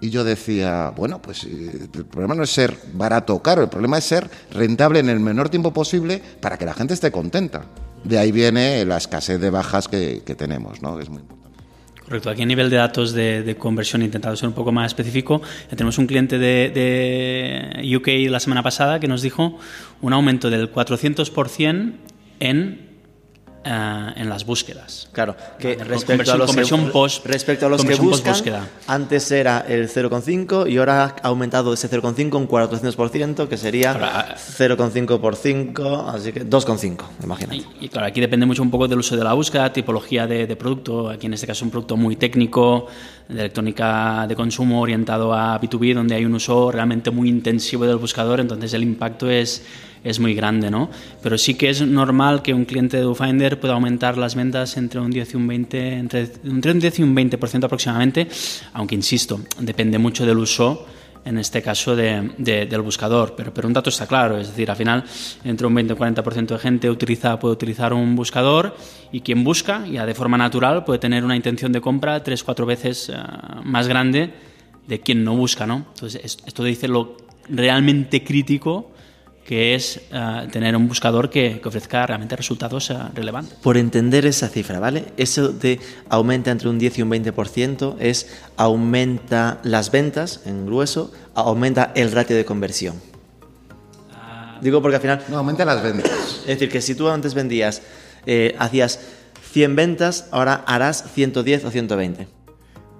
B: Y yo decía, bueno, pues el problema no es ser barato o caro, el problema es ser rentable en el menor tiempo posible para que la gente esté contenta. De ahí viene la escasez de bajas que, que tenemos, ¿no? Es muy importante.
C: Correcto. Aquí a nivel de datos de, de, conversión, he intentado ser un poco más específico. Tenemos un cliente de, de UK la semana pasada que nos dijo un aumento del 400% en Uh, en las búsquedas.
A: Claro, que respecto a los
C: conversión
A: que,
C: post,
A: respecto a los que buscan, antes era el 0,5 y ahora ha aumentado ese 0,5 un 400%, que sería 0,5 por 5, así que 2,5, imagínate.
C: Y, y, claro, aquí depende mucho un poco del uso de la búsqueda, tipología de, de producto, aquí en este caso un producto muy técnico, de electrónica de consumo orientado a B2B, donde hay un uso realmente muy intensivo del buscador, entonces el impacto es es muy grande, ¿no? Pero sí que es normal que un cliente de DoFinder pueda aumentar las ventas entre un 10 y un 20, entre, un 10 y un 20% aproximadamente, aunque insisto, depende mucho del uso en este caso de, de, del buscador, pero, pero un dato está claro, es decir, al final entre un 20 o 40% de gente utiliza, puede utilizar un buscador y quien busca, ya de forma natural, puede tener una intención de compra tres, cuatro veces uh, más grande de quien no busca, ¿no? Entonces, esto dice lo realmente crítico que es uh, tener un buscador que, que ofrezca realmente resultados uh, relevantes.
A: Por entender esa cifra, ¿vale? Eso de aumenta entre un 10 y un 20% es aumenta las ventas en grueso, aumenta el ratio de conversión. Uh, Digo porque al final...
B: No, aumenta las ventas.
A: Es decir, que si tú antes vendías, eh, hacías 100 ventas, ahora harás 110 o 120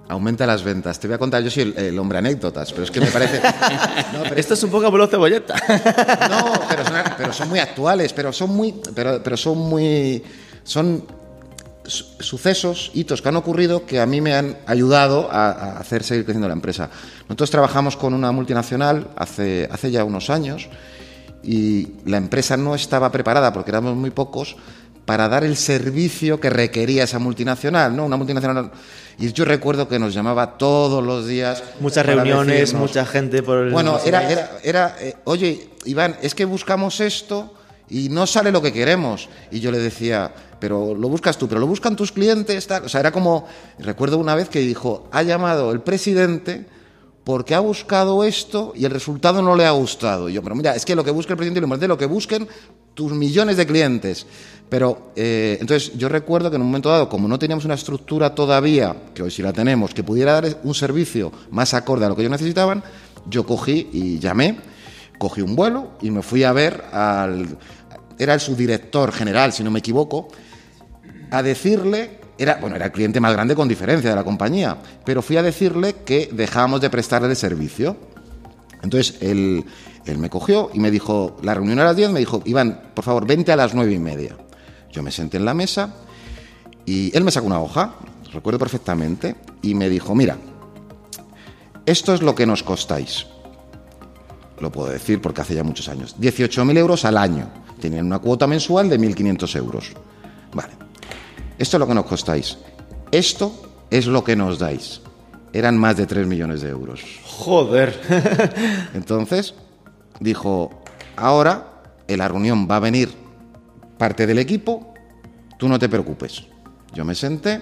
B: aumenta las ventas. Te voy a contar, yo soy el, el hombre anécdotas, pero es que me parece... <laughs>
A: No, pero Esto es un poco abuelo cebolleta. <laughs>
B: No, pero son, pero son, muy actuales, pero son muy... Pero, pero son muy... Son sucesos, hitos que han ocurrido que a mí me han ayudado a, a, hacer seguir creciendo la empresa. Nosotros trabajamos con una multinacional hace, hace ya unos años y la empresa no estaba preparada porque éramos muy pocos para dar el servicio que requería esa multinacional, ¿no? Una multinacional y yo recuerdo que nos llamaba todos los días.
A: Muchas reuniones, decirnos, mucha gente por el.
B: Bueno, era, era, era eh, oye, Iván, es que buscamos esto y no sale lo que queremos. Y yo le decía, pero lo buscas tú, pero lo buscan tus clientes. Tal. O sea, era como. Recuerdo una vez que dijo, ha llamado el presidente porque ha buscado esto y el resultado no le ha gustado. Y yo, pero mira, es que lo que busca el presidente y lo importante lo que busquen tus millones de clientes. Pero eh, entonces yo recuerdo que en un momento dado, como no teníamos una estructura todavía, que hoy sí la tenemos, que pudiera dar un servicio más acorde a lo que ellos necesitaban, yo cogí y llamé, cogí un vuelo y me fui a ver al. Era el subdirector general, si no me equivoco, a decirle. Era, bueno, era el cliente más grande con diferencia de la compañía, pero fui a decirle que dejábamos de prestarle el servicio. Entonces, él, él me cogió y me dijo, la reunión a las 10, me dijo, Iván, por favor, vente a las nueve y media. Yo me senté en la mesa y él me sacó una hoja, recuerdo perfectamente, y me dijo, mira, esto es lo que nos costáis. Lo puedo decir porque hace ya muchos años. 18.000 euros al año. Tenían una cuota mensual de 1.500 euros. Vale. Esto es lo que nos costáis. Esto es lo que nos dais. eran más de 3 millones de euros.
A: Joder. <laughs>
B: Entonces dijo, ahora en la reunión va a venir parte del equipo, tú no te preocupes. Yo me senté,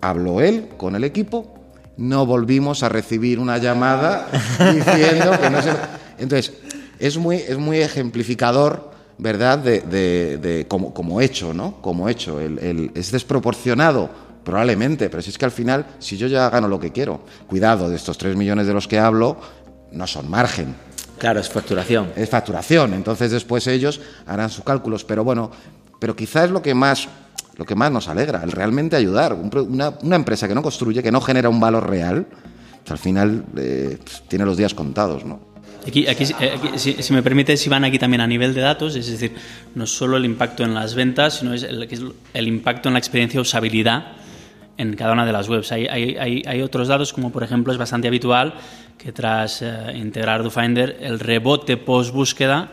B: habló él con el equipo, no volvimos a recibir una llamada <laughs> diciendo que no se... Entonces, es muy, es muy ejemplificador, ¿verdad?, de, de, de como, como, hecho, ¿no? Como hecho. El, el, es desproporcionado, probablemente, pero si es que al final, si yo ya gano lo que quiero, cuidado, de estos 3 millones de los que hablo, no son margen.
A: Claro, es facturación.
B: Es facturación, entonces después ellos harán sus cálculos, pero bueno, pero quizás es lo que más lo que más nos alegra, el realmente ayudar. Una, una empresa que no construye, que no genera un valor real, que al final eh, tiene los días contados, ¿no?
C: Aquí, aquí, aquí si, si, me permite, si van aquí también a nivel de datos, es decir, no solo el impacto en las ventas, sino es el, el impacto en la experiencia de usabilidad en cada una de las webs. Hay, hay, hay, otros datos, como por ejemplo es bastante habitual que tras eh, integrar DoFinder, el rebote post búsqueda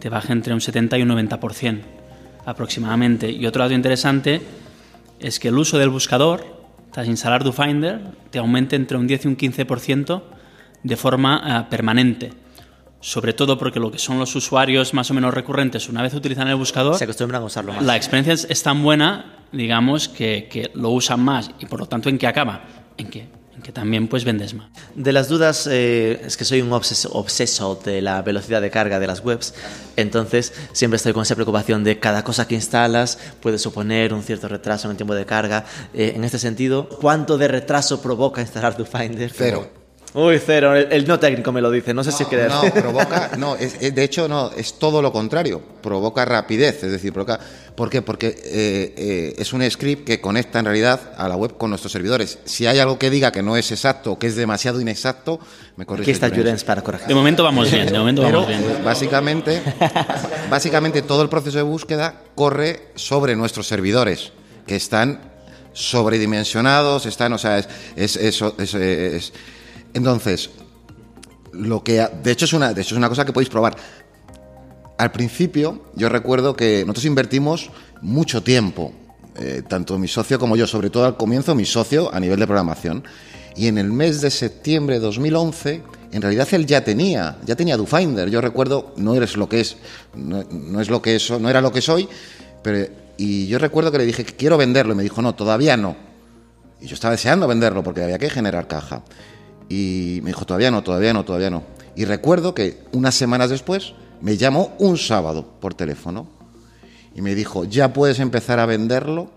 C: te baja entre un 70 y un 90% aproximadamente. Y otro dato interesante es que el uso del buscador, tras instalar DoFinder, te aumenta entre un 10 y un 15% de forma uh, permanente. Sobre todo porque lo que son los usuarios más o menos recurrentes, una vez utilizan el buscador,
A: se acostumbran a usarlo más.
C: La experiencia es, es tan buena, digamos, que, que, lo usan más. Y por lo tanto, ¿en qué acaba? En que que también pues vendes más.
A: De las dudas, eh, es que soy un obseso, obseso, de la velocidad de carga de las webs, entonces siempre estoy con esa preocupación de cada cosa que instalas puede suponer un cierto retraso en el tiempo de carga. Eh, en este sentido, ¿cuánto de retraso provoca instalar DoFinder?
B: Cero.
A: Uy, cero, el, el, no técnico me lo dice, no sé
B: no,
A: si creer.
B: No, provoca, no, es, es, de hecho no, es todo lo contrario, provoca rapidez, es decir, provoca, ¿por qué? Porque eh, eh, es un script que conecta en realidad a la web con nuestros servidores. Si hay algo que diga que no es exacto o que es demasiado inexacto, me corrige.
A: Aquí está Jurens para corregir.
C: De momento vamos bien, de momento
B: Pero,
C: vamos bien.
B: Básicamente, básicamente todo el proceso de búsqueda corre sobre nuestros servidores, que están sobredimensionados, están, o sea, es, es, es, es, es entonces, lo que de hecho es una de hecho es una cosa que podéis probar. Al principio, yo recuerdo que nosotros invertimos mucho tiempo, eh, tanto mi socio como yo, sobre todo al comienzo mi socio a nivel de programación. Y en el mes de septiembre de 2011, en realidad él ya tenía, ya tenía DoFinder. Yo recuerdo, no eres lo que es, no, no es lo que es, no era lo que soy, pero y yo recuerdo que le dije que quiero venderlo y me dijo no, todavía no. Y yo estaba deseando venderlo porque había que generar caja. Y me dijo, todavía no, todavía no, todavía no. Y recuerdo que unas semanas después me llamó un sábado por teléfono y me dijo, ya puedes empezar a venderlo,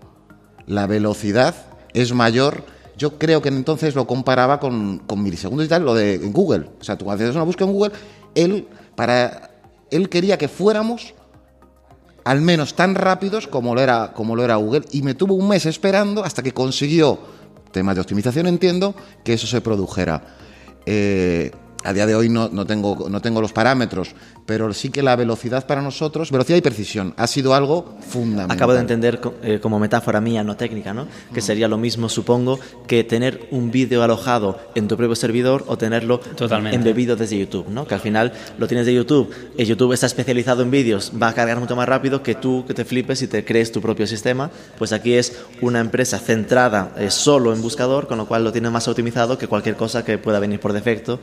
B: la velocidad es mayor. Yo creo que entonces lo comparaba con, con milisegundos y tal, lo de Google. O sea, tú haces una búsqueda en Google, él, para, él quería que fuéramos al menos tan rápidos como lo, era, como lo era Google y me tuvo un mes esperando hasta que consiguió temas de optimización entiendo que eso se produjera. Eh, a día de hoy no, no, tengo, no tengo los parámetros, pero sí que la velocidad para nosotros, velocidad y precisión, ha sido algo fundamental.
A: Acabo de entender eh, como metáfora mía, no técnica, ¿no? Que sería lo mismo, supongo, que tener un vídeo alojado en tu propio servidor o tenerlo
C: Totalmente.
A: embebido desde YouTube, ¿no? Que al final lo tienes de YouTube, y YouTube está especializado en vídeos, va a cargar mucho más rápido que tú que te flipes y te crees tu propio sistema. Pues aquí es una empresa centrada eh, solo en buscador, con lo cual lo tiene más optimizado que cualquier cosa que pueda venir por defecto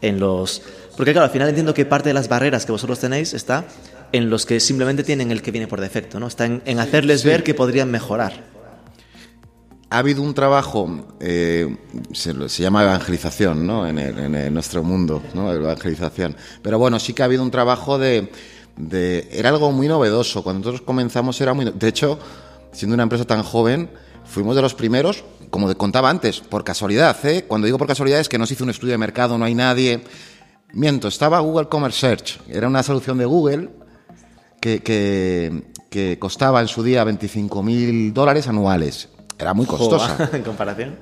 A: en los... Porque claro, al final entiendo que parte de las barreras que vosotros tenéis está en los que simplemente tienen el que viene por defecto, ¿no? Está en, en hacerles sí. ver que podrían mejorar.
B: Ha habido un trabajo, eh, se, se, llama evangelización, ¿no? En, el, en el nuestro mundo, ¿no? Evangelización. Pero bueno, sí que ha habido un trabajo de, de... Era algo muy novedoso. Cuando nosotros comenzamos era muy... De hecho, siendo una empresa tan joven, fuimos de los primeros como contaba antes, por casualidad, ¿eh? Cuando digo por casualidad es que no se hizo un estudio de mercado, no hay nadie. Miento, estaba Google Commerce Search, era una solución de Google que, que, que costaba en su día 25 mil dólares anuales. Era muy costosa.
A: Joder, <laughs> en comparación.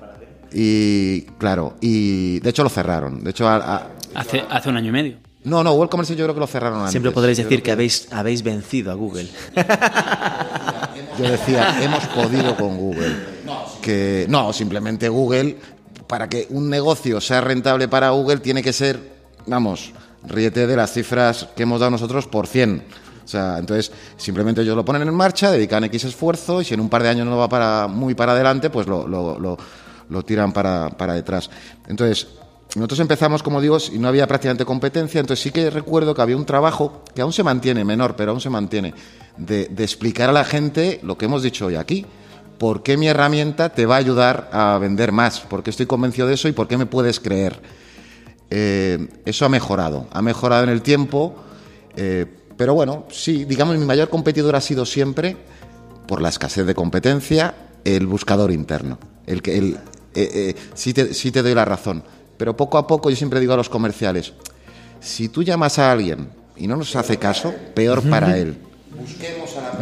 B: Y claro, y de hecho lo cerraron. De hecho, a, a,
C: hace, hace un año y medio.
B: No, no, Google Commerce yo creo que lo cerraron antes.
A: Siempre podréis decir que, que habéis, habéis vencido a Google.
B: Yo decía, hemos podido con Google. Que no, simplemente Google, para que un negocio sea rentable para Google, tiene que ser, vamos, ríete de las cifras que hemos dado nosotros por 100. O sea, entonces simplemente ellos lo ponen en marcha, dedican X esfuerzo y si en un par de años no va para muy para adelante, pues lo, lo, tiran para, para detrás. Entonces, nosotros empezamos, como digo, y no había prácticamente competencia, entonces sí que recuerdo que había un trabajo que aún se mantiene, menor, pero aún se mantiene, de explicar a la gente lo que hemos dicho hoy aquí. ¿Por qué mi herramienta te va a ayudar a vender más? ¿Por qué estoy convencido de eso y por qué me puedes creer? Eh, eso ha mejorado, ha mejorado en el tiempo, eh, pero bueno, sí, digamos, mi mayor competidor ha sido siempre, por la escasez de competencia, el buscador interno. El que, el, eh, sí, te, sí te doy la razón, pero poco a poco yo siempre digo a los comerciales, si tú llamas a alguien y no nos hace caso, peor para él.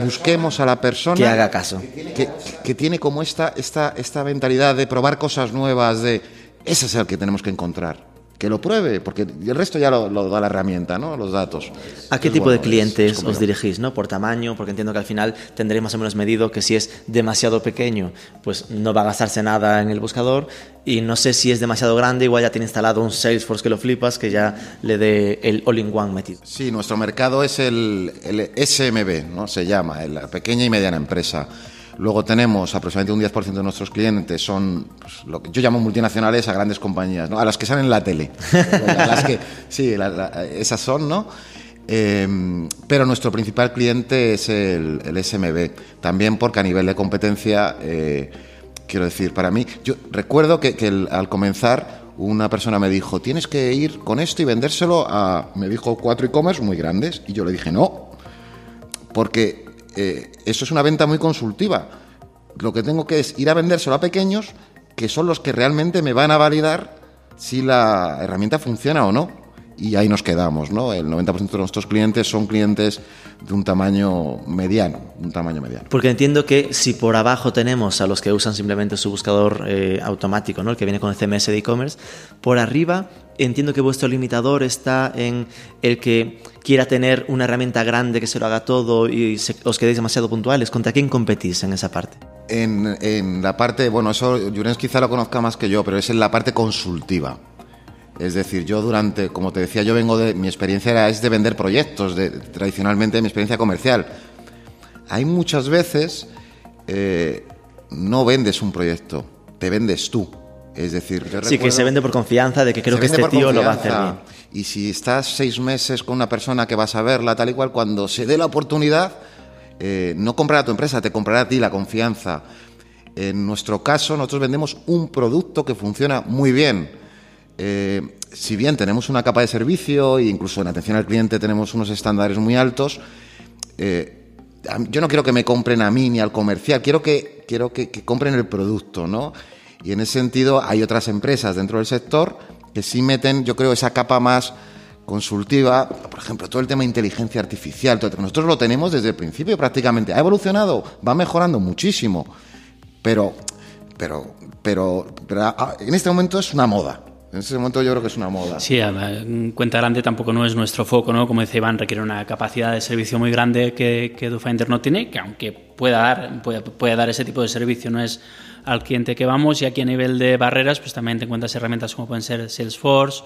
B: Busquemos a la persona,
A: que haga caso.
B: Que, que, tiene como esta, esta, esta mentalidad de probar cosas nuevas, de ese es el que tenemos que encontrar que lo pruebe, porque el resto ya lo, lo da la herramienta, ¿no? Los datos.
A: ¿A qué tipo bueno, de clientes es, es os dirigís, no? Por tamaño, porque entiendo que al final tendréis más o menos medido que si es demasiado pequeño, pues no va a gastarse nada en el buscador y no sé si es demasiado grande, igual ya tiene instalado un Salesforce que lo flipas, que ya le dé el all-in-one metido.
B: Sí, nuestro mercado es el, el SMB, ¿no? Se llama, la pequeña y mediana empresa. Luego tenemos aproximadamente un 10% de nuestros clientes son pues, lo que yo llamo multinacionales a grandes compañías, ¿no? a las que salen en la tele. sí, esas son, ¿no? Eh, pero nuestro principal cliente es el, SMB, también porque a nivel de competencia, eh, quiero decir, para mí, yo recuerdo que, al comenzar una persona me dijo, tienes que ir con esto y vendérselo a, me dijo, cuatro e-commerce muy grandes, y yo le dije, no, porque eh, eso es una venta muy consultiva. Lo que tengo que es ir a vendérselo a pequeños, que son los que realmente me van a validar si la herramienta funciona o no. Y ahí nos quedamos, ¿no? El 90% de nuestros clientes son clientes de un tamaño mediano, un tamaño mediano.
A: Porque entiendo que si por abajo tenemos a los que usan simplemente su buscador eh, automático, ¿no? El que viene con el CMS de e-commerce, por arriba entiendo que vuestro limitador está en el que quiera tener una herramienta grande que se lo haga todo y os quedéis demasiado puntuales. ¿Contra quién competís en esa parte?
B: En, en la parte, bueno, eso Jurens quizá lo conozca más que yo, pero es en la parte consultiva. Es decir, yo durante, como te decía, yo vengo de, mi experiencia era, es de vender proyectos, de, tradicionalmente mi experiencia comercial. Hay muchas veces, eh, no vendes un proyecto, te vendes tú. Es decir, yo
A: sí, que se vende por confianza de que creo que este tío lo va a hacer bien.
B: Y si estás seis meses con una persona que vas a verla tal y cual, cuando se dé la oportunidad, eh, no comprará tu empresa, te comprará a ti la confianza. En nuestro caso, nosotros vendemos un producto que funciona muy bien. Eh, si bien tenemos una capa de servicio e incluso en atención al cliente tenemos unos estándares muy altos, eh, yo no quiero que me compren a mí ni al comercial, quiero que, quiero que, que compren el producto, ¿no? Y en ese sentido hay otras empresas dentro del sector que sí meten, yo creo, esa capa más consultiva, por ejemplo, todo el tema de inteligencia artificial, nosotros lo tenemos desde el principio prácticamente, ha evolucionado, va mejorando muchísimo, pero, pero, pero, pero en este momento es una moda. En ese momento yo creo que es una moda.
C: Sí, cuenta grande tampoco no es nuestro foco, ¿no? Como dice Iván, requiere una capacidad de servicio muy grande que, que DoFinder no tiene, que aunque pueda dar, puede, puede dar ese tipo de servicio, no es al cliente que vamos y aquí a nivel de barreras pues también te encuentras herramientas como pueden ser Salesforce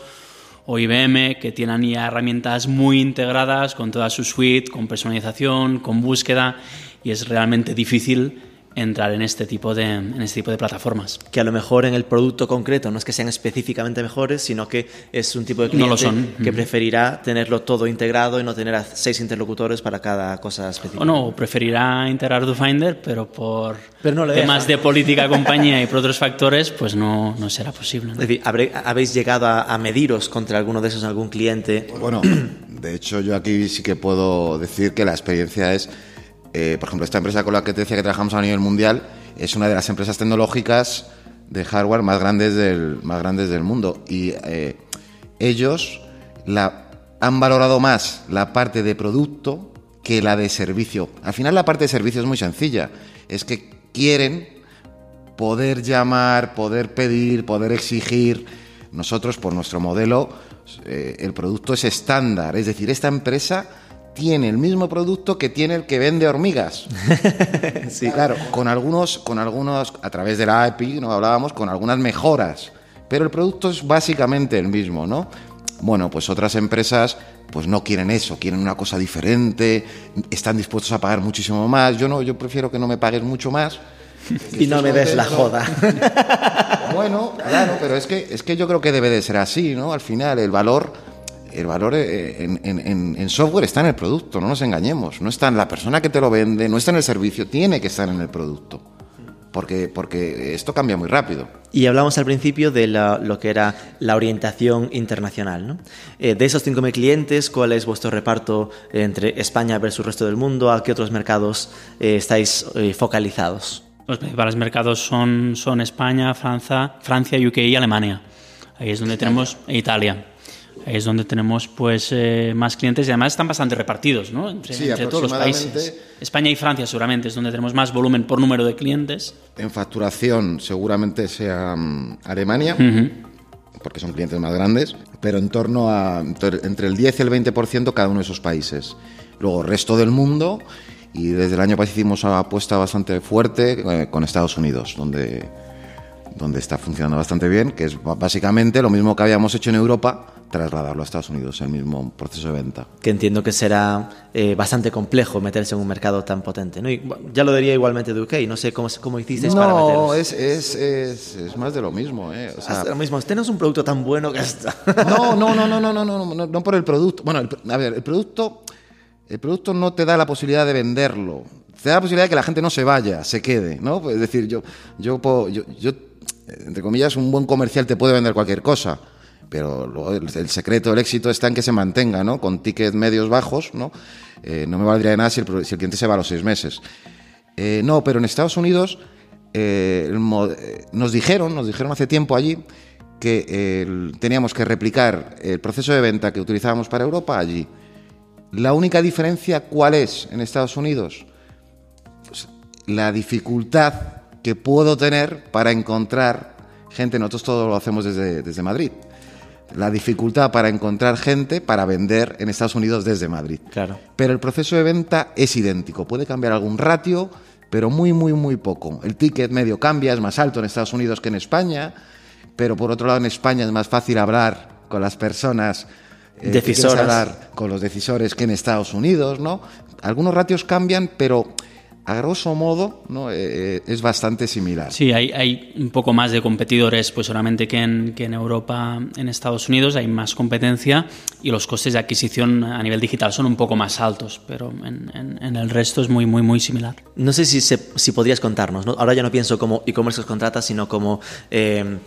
C: o IBM que tienen ya herramientas muy integradas con toda su suite, con personalización, con búsqueda y es realmente difícil entrar en este tipo de en este tipo de plataformas.
A: Que a lo mejor en el producto concreto no es que sean específicamente mejores sino que es un tipo de cliente
C: no lo son.
A: que preferirá tenerlo todo integrado y no tener a seis interlocutores para cada cosa específica.
C: O no preferirá integrar DoFinder pero por pero no temas de política compañía y por otros factores pues no, no será posible ¿no?
A: es decir habré, habéis llegado a, a mediros contra alguno de esos algún cliente
B: bueno de hecho yo aquí sí que puedo decir que la experiencia es eh, por ejemplo, esta empresa con la que te decía que trabajamos a nivel mundial es una de las empresas tecnológicas de hardware más grandes del, más grandes del mundo. Y eh, ellos la, han valorado más la parte de producto que la de servicio. Al final la parte de servicio es muy sencilla. Es que quieren poder llamar, poder pedir, poder exigir. Nosotros, por nuestro modelo, eh, el producto es estándar. Es decir, esta empresa tiene el mismo producto que tiene el que vende hormigas. <laughs> sí. Claro, con algunos, con algunos, a través de la API, ¿no? hablábamos, con algunas mejoras, pero el producto es básicamente el mismo, ¿no? Bueno, pues otras empresas pues no quieren eso, quieren una cosa diferente, están dispuestos a pagar muchísimo más. Yo no, yo prefiero que no me pagues mucho más. <laughs>
A: y no me des la joda.
B: Bueno, claro, pero es que, es que yo creo que debe de ser así, ¿no? Al final, el valor, el valor eh, en, en- en software está en el producto, no nos engañemos. No está en la persona que te lo vende, no está en el servicio, tiene que estar en el producto. Porque, porque esto cambia muy rápido.
A: Y hablamos al principio de la- lo que era la orientación internacional. ¿no? Eh, de esos 5.000 clientes, ¿cuál es vuestro reparto entre España versus el resto del mundo? ¿A qué otros mercados eh, estáis eh, focalizados?
C: Los principales mercados son, son España, Francia, Francia, UK y Alemania. Ahí es donde tenemos e Italia. Es donde tenemos pues eh, más clientes y además están bastante repartidos, ¿no? Entre,
B: Sí,
C: entre todos los países. España y Francia seguramente es donde tenemos más volumen por número de clientes.
B: En facturación seguramente sea mm, Alemania, porque son clientes más grandes, pero en torno a entre entre el 10 y el 20% cada uno de esos países. Luego, resto del mundo, y desde el año pasado hicimos una apuesta bastante fuerte eh, con Estados Unidos, donde, donde está funcionando bastante bien, que es básicamente lo mismo que habíamos hecho en Europa, trasladarlo a Estados Unidos, el mismo proceso de venta.
A: Que entiendo que será eh, bastante complejo meterse en un mercado tan potente. ¿no? Y, bueno, ya lo diría igualmente de UK, no sé cómo, cómo hicisteis para
B: No,
A: meteros.
B: es, es, es, es más de lo mismo. ¿eh? O sea,
A: lo mismo, tenemos un producto tan bueno que hasta... <laughs>
B: No, no, no, no, no, no, no, no, no por el producto. Bueno, el- a ver, el producto, el producto no te da la posibilidad de venderlo. Te da la posibilidad de que la gente no se vaya, se quede, ¿no? Pues, Es decir, yo, yo, puedo- yo, yo, entre comillas, un buen comercial te puede vender cualquier cosa, pero luego el, secreto del éxito está en que se mantenga, ¿no? Con tickets medios bajos, ¿no? Eh, no me valdría de nada si el, si el cliente se va a los seis meses. Eh, no, pero en Estados Unidos eh, nos dijeron, nos dijeron hace tiempo allí que teníamos que replicar el proceso de venta que utilizábamos para Europa allí. La única diferencia, ¿cuál es en Estados Unidos? Pues, la dificultad que puedo tener para encontrar gente, nosotros todo lo hacemos desde, desde Madrid, la dificultad para encontrar gente para vender en Estados Unidos desde Madrid.
A: Claro.
B: Pero el proceso de venta es idéntico. Puede cambiar algún ratio, pero muy, muy, muy poco. El ticket medio cambia, es más alto en Estados Unidos que en España, pero por otro lado en España es más fácil hablar con las personas. eh, que hablar con los decisores que en Estados Unidos, ¿no? Algunos ratios cambian, pero a grosso modo ¿no? Eh, eh, es bastante similar.
C: Sí, hay, hay un poco más de competidores, pues solamente que en, que en Europa, en Estados Unidos hay más competencia y los costes de adquisición a nivel digital son un poco más altos, pero en, en- en el resto es muy, muy, muy similar.
A: No sé si, se- si podrías contarnos, ¿no? ahora ya no pienso como e-commerce os contrata, sino como eh,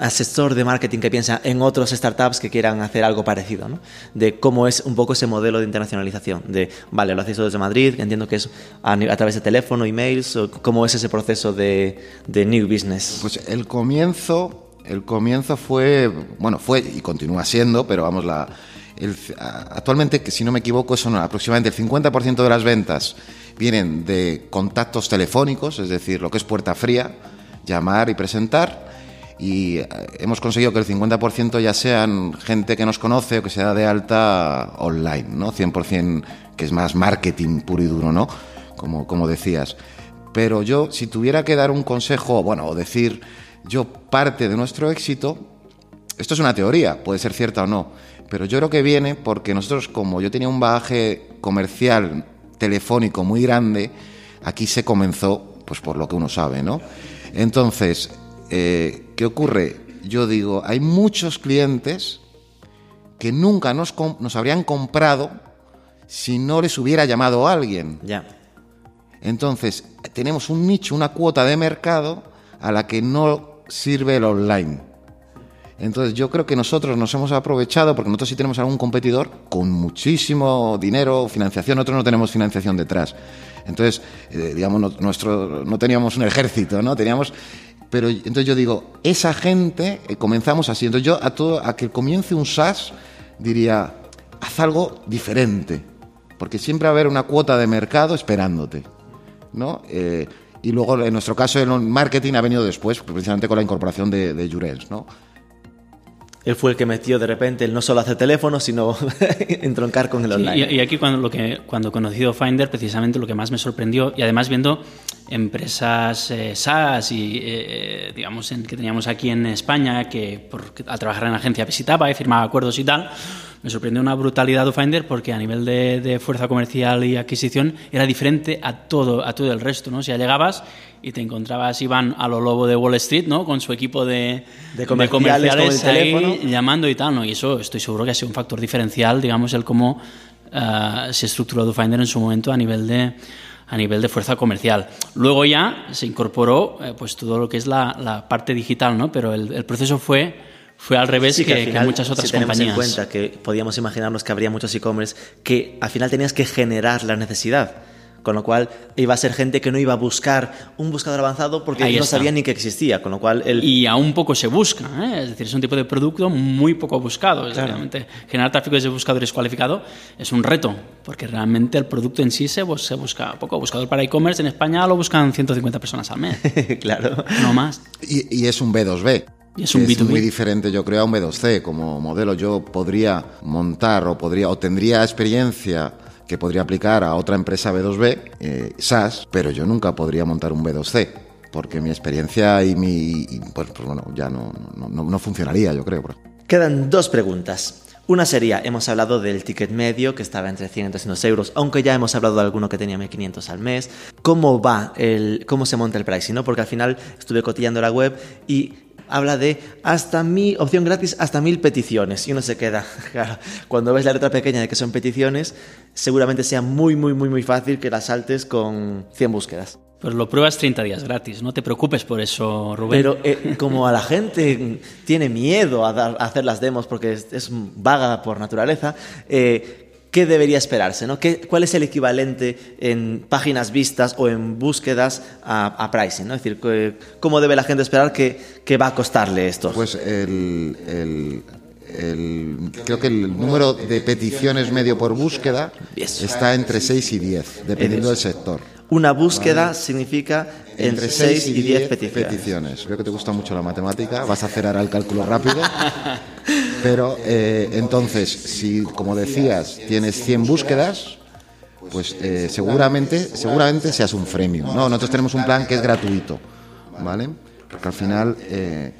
A: asesor de marketing que piensa en otros startups que quieran hacer algo parecido, ¿no? de cómo es un poco ese modelo de internacionalización, de, vale, lo hacéis todo desde Madrid, que entiendo que es a, a través de teléfono, emails, o cómo es ese proceso de, de new business.
B: Pues el comienzo, el comienzo fue, bueno, fue y continúa siendo, pero vamos, la, el- actualmente, que si no me equivoco, son aproximadamente el 50% de las ventas vienen de contactos telefónicos, es decir, lo que es puerta fría, llamar y presentar. Y eh, hemos conseguido que el 50% ya sean gente que nos conoce o que se da de alta online, ¿no? 100% que es más marketing puro y duro, ¿no? Como, como decías. Pero yo, si tuviera que dar un consejo, bueno, o decir yo parte de nuestro éxito, esto es una teoría, puede ser cierta o no, pero yo creo que viene porque nosotros, como yo tenía un bagaje comercial telefónico muy grande, aquí se comenzó, pues por lo que uno sabe, ¿no? Entonces, eh, ¿qué ocurre? Yo digo, hay muchos clientes que nunca nos, nos habrían comprado si no les hubiera llamado alguien.
A: Ya.
B: Entonces, tenemos un nicho, una cuota de mercado a la que no sirve el online. Entonces, yo creo que nosotros nos hemos aprovechado, porque nosotros sí tenemos algún competidor con muchísimo dinero, financiación, nosotros no tenemos financiación detrás. Entonces, eh, digamos, no, nuestro, no teníamos un ejército, ¿no? Teníamos. Pero entonces yo digo, esa gente, eh, comenzamos así. Entonces, yo a todo, a que comience un SaaS, diría, haz algo diferente. Porque siempre va a haber una cuota de mercado esperándote. ¿No? Eh, y luego, en nuestro caso, el marketing ha venido después, precisamente con la incorporación de, de Jurens, ¿no?
A: Él fue el que metió de repente el no solo hacer teléfono, sino <laughs> entroncar con el
C: Sí,
A: online.
C: y, y aquí cuando, lo que, cuando he conocido Finder, precisamente lo que más me sorprendió, y además viendo empresas eh, SaaS y, eh, digamos, en, que teníamos aquí en España, que por, al trabajar en agencia visitaba y firmaba acuerdos y tal, me sorprendió una brutalidad de Finder porque a nivel de, de, fuerza comercial y adquisición era diferente a todo, a todo el resto, ¿no? O sea, llegabas y te encontrabas Iván a lo lobo de Wall Street, ¿no? Con su equipo de,
A: de comerciales,
C: de comerciales ahí, llamando y tal, ¿no? Y eso estoy seguro que ha sido un factor diferencial, digamos, el cómo uh, se estructuró DoFinder en su momento a nivel de a nivel de fuerza comercial. Luego ya se incorporó eh, pues todo lo que es la, la parte digital, ¿no? Pero el, el proceso fue fue al revés
A: sí,
C: que,
A: que, final,
C: que, muchas otras
A: si tenemos
C: compañías.
A: en cuenta que podíamos imaginarnos que habría muchos e-commerce que al final tenías que generar la necesidad. Con lo cual iba a ser gente que no iba a buscar un buscador avanzado porque
C: Ahí
A: no
C: está.
A: sabía ni que existía. Con lo cual el...
C: Y aún poco se busca. ¿eh? Es decir, es un tipo de producto muy poco buscado. Es
A: Claro.
C: realmente generar tráfico desde buscadores cualificado es un reto, porque realmente el producto en sí se, se busca poco. Buscador para e-commerce en España lo buscan 150 personas al mes, <laughs>
A: claro.
C: no más.
B: Y, y es un B2B.
C: Y es un
B: que
C: B2B.
B: muy diferente, yo creo, a un B2C. Como modelo, yo podría montar o podría o tendría experiencia que podría aplicar a otra empresa B2B, eh, SaaS, pero yo nunca podría montar un B2C. Porque mi experiencia y mi. y, pues, pues bueno, ya no, no, no- funcionaría, yo creo.
A: Quedan dos preguntas. Una sería, hemos hablado del ticket medio que estaba entre 100 y 200 euros, aunque ya hemos hablado de alguno que tenía 1500 al mes. ¿Cómo va el, cómo se monta el pricing? ¿no? Porque al final estuve cotillando la web y habla de hasta mi opción gratis hasta mil peticiones y uno se queda. <laughs> Claro, cuando ves la letra pequeña de que son peticiones, seguramente sea muy, muy, muy, muy fácil que las saltes con 100 búsquedas.
C: Pues lo pruebas 30 días gratis, no te preocupes por eso, Rubén.
A: Pero eh, como a la gente tiene miedo a, dar- a hacer las demos porque es, es vaga por naturaleza, eh, ¿qué debería esperarse? ¿no? ¿Qué, ¿Cuál es el equivalente en páginas vistas o en búsquedas a, a pricing? ¿no? Es decir, ¿cómo debe la gente esperar que, que va a costarle esto?
B: Pues el, el- el- creo que el número de peticiones medio por búsqueda
A: Yes.
B: está entre 6 y 10, dependiendo del sector.
A: Una búsqueda significa entre 6 y 10 peticiones.
B: Veo que te gusta mucho la matemática, vas a hacer ahora el cálculo rápido. <laughs> Pero eh, entonces, si como decías, tienes 100 búsquedas, pues eh, seguramente, seguramente seas un freemium. ¿no? Nosotros tenemos un plan que es gratuito, ¿vale? Porque al final... eh,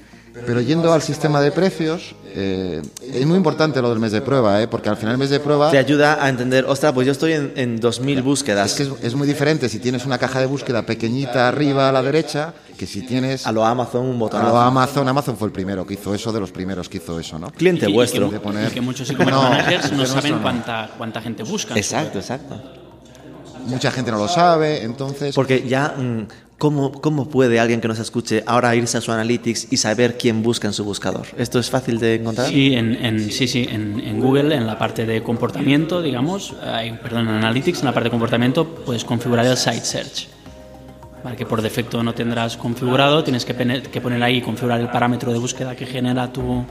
B: pero yendo al sistema de precios, eh, es muy importante lo del mes de prueba, ¿eh? porque al final el mes de prueba...
A: Te ayuda a entender, ostras, pues yo estoy en, en 2.000 búsquedas.
B: Es que es, es muy diferente si tienes una caja de búsqueda pequeñita arriba a la derecha que si tienes
A: a lo Amazon un
B: a
A: botón.
B: lo Amazon. Amazon fue el primero que hizo eso, de los primeros que hizo eso, ¿no?
A: Cliente
C: Y
A: vuestro.
C: Y que,
B: poner-
C: y que muchos e-commerce
B: No,
C: managers no
B: pero
C: saben
B: no.
C: cuánta, cuánta gente buscan.
A: Exacto, exacto.
B: Mucha gente no lo sabe, entonces...
A: Porque ya, mm, ¿cómo, ¿cómo puede alguien que nos escuche ahora irse a su Analytics y saber quién busca en su buscador? ¿Esto es fácil de encontrar?
C: Sí, en, en- sí, sí, en, en Google, en la parte de comportamiento, digamos, hay- perdón, en Analytics, en la parte de comportamiento, puedes configurar el Site Search. Vale, que por defecto no tendrás configurado, tienes que, que poner ahí, configurar el parámetro de búsqueda que genera tu,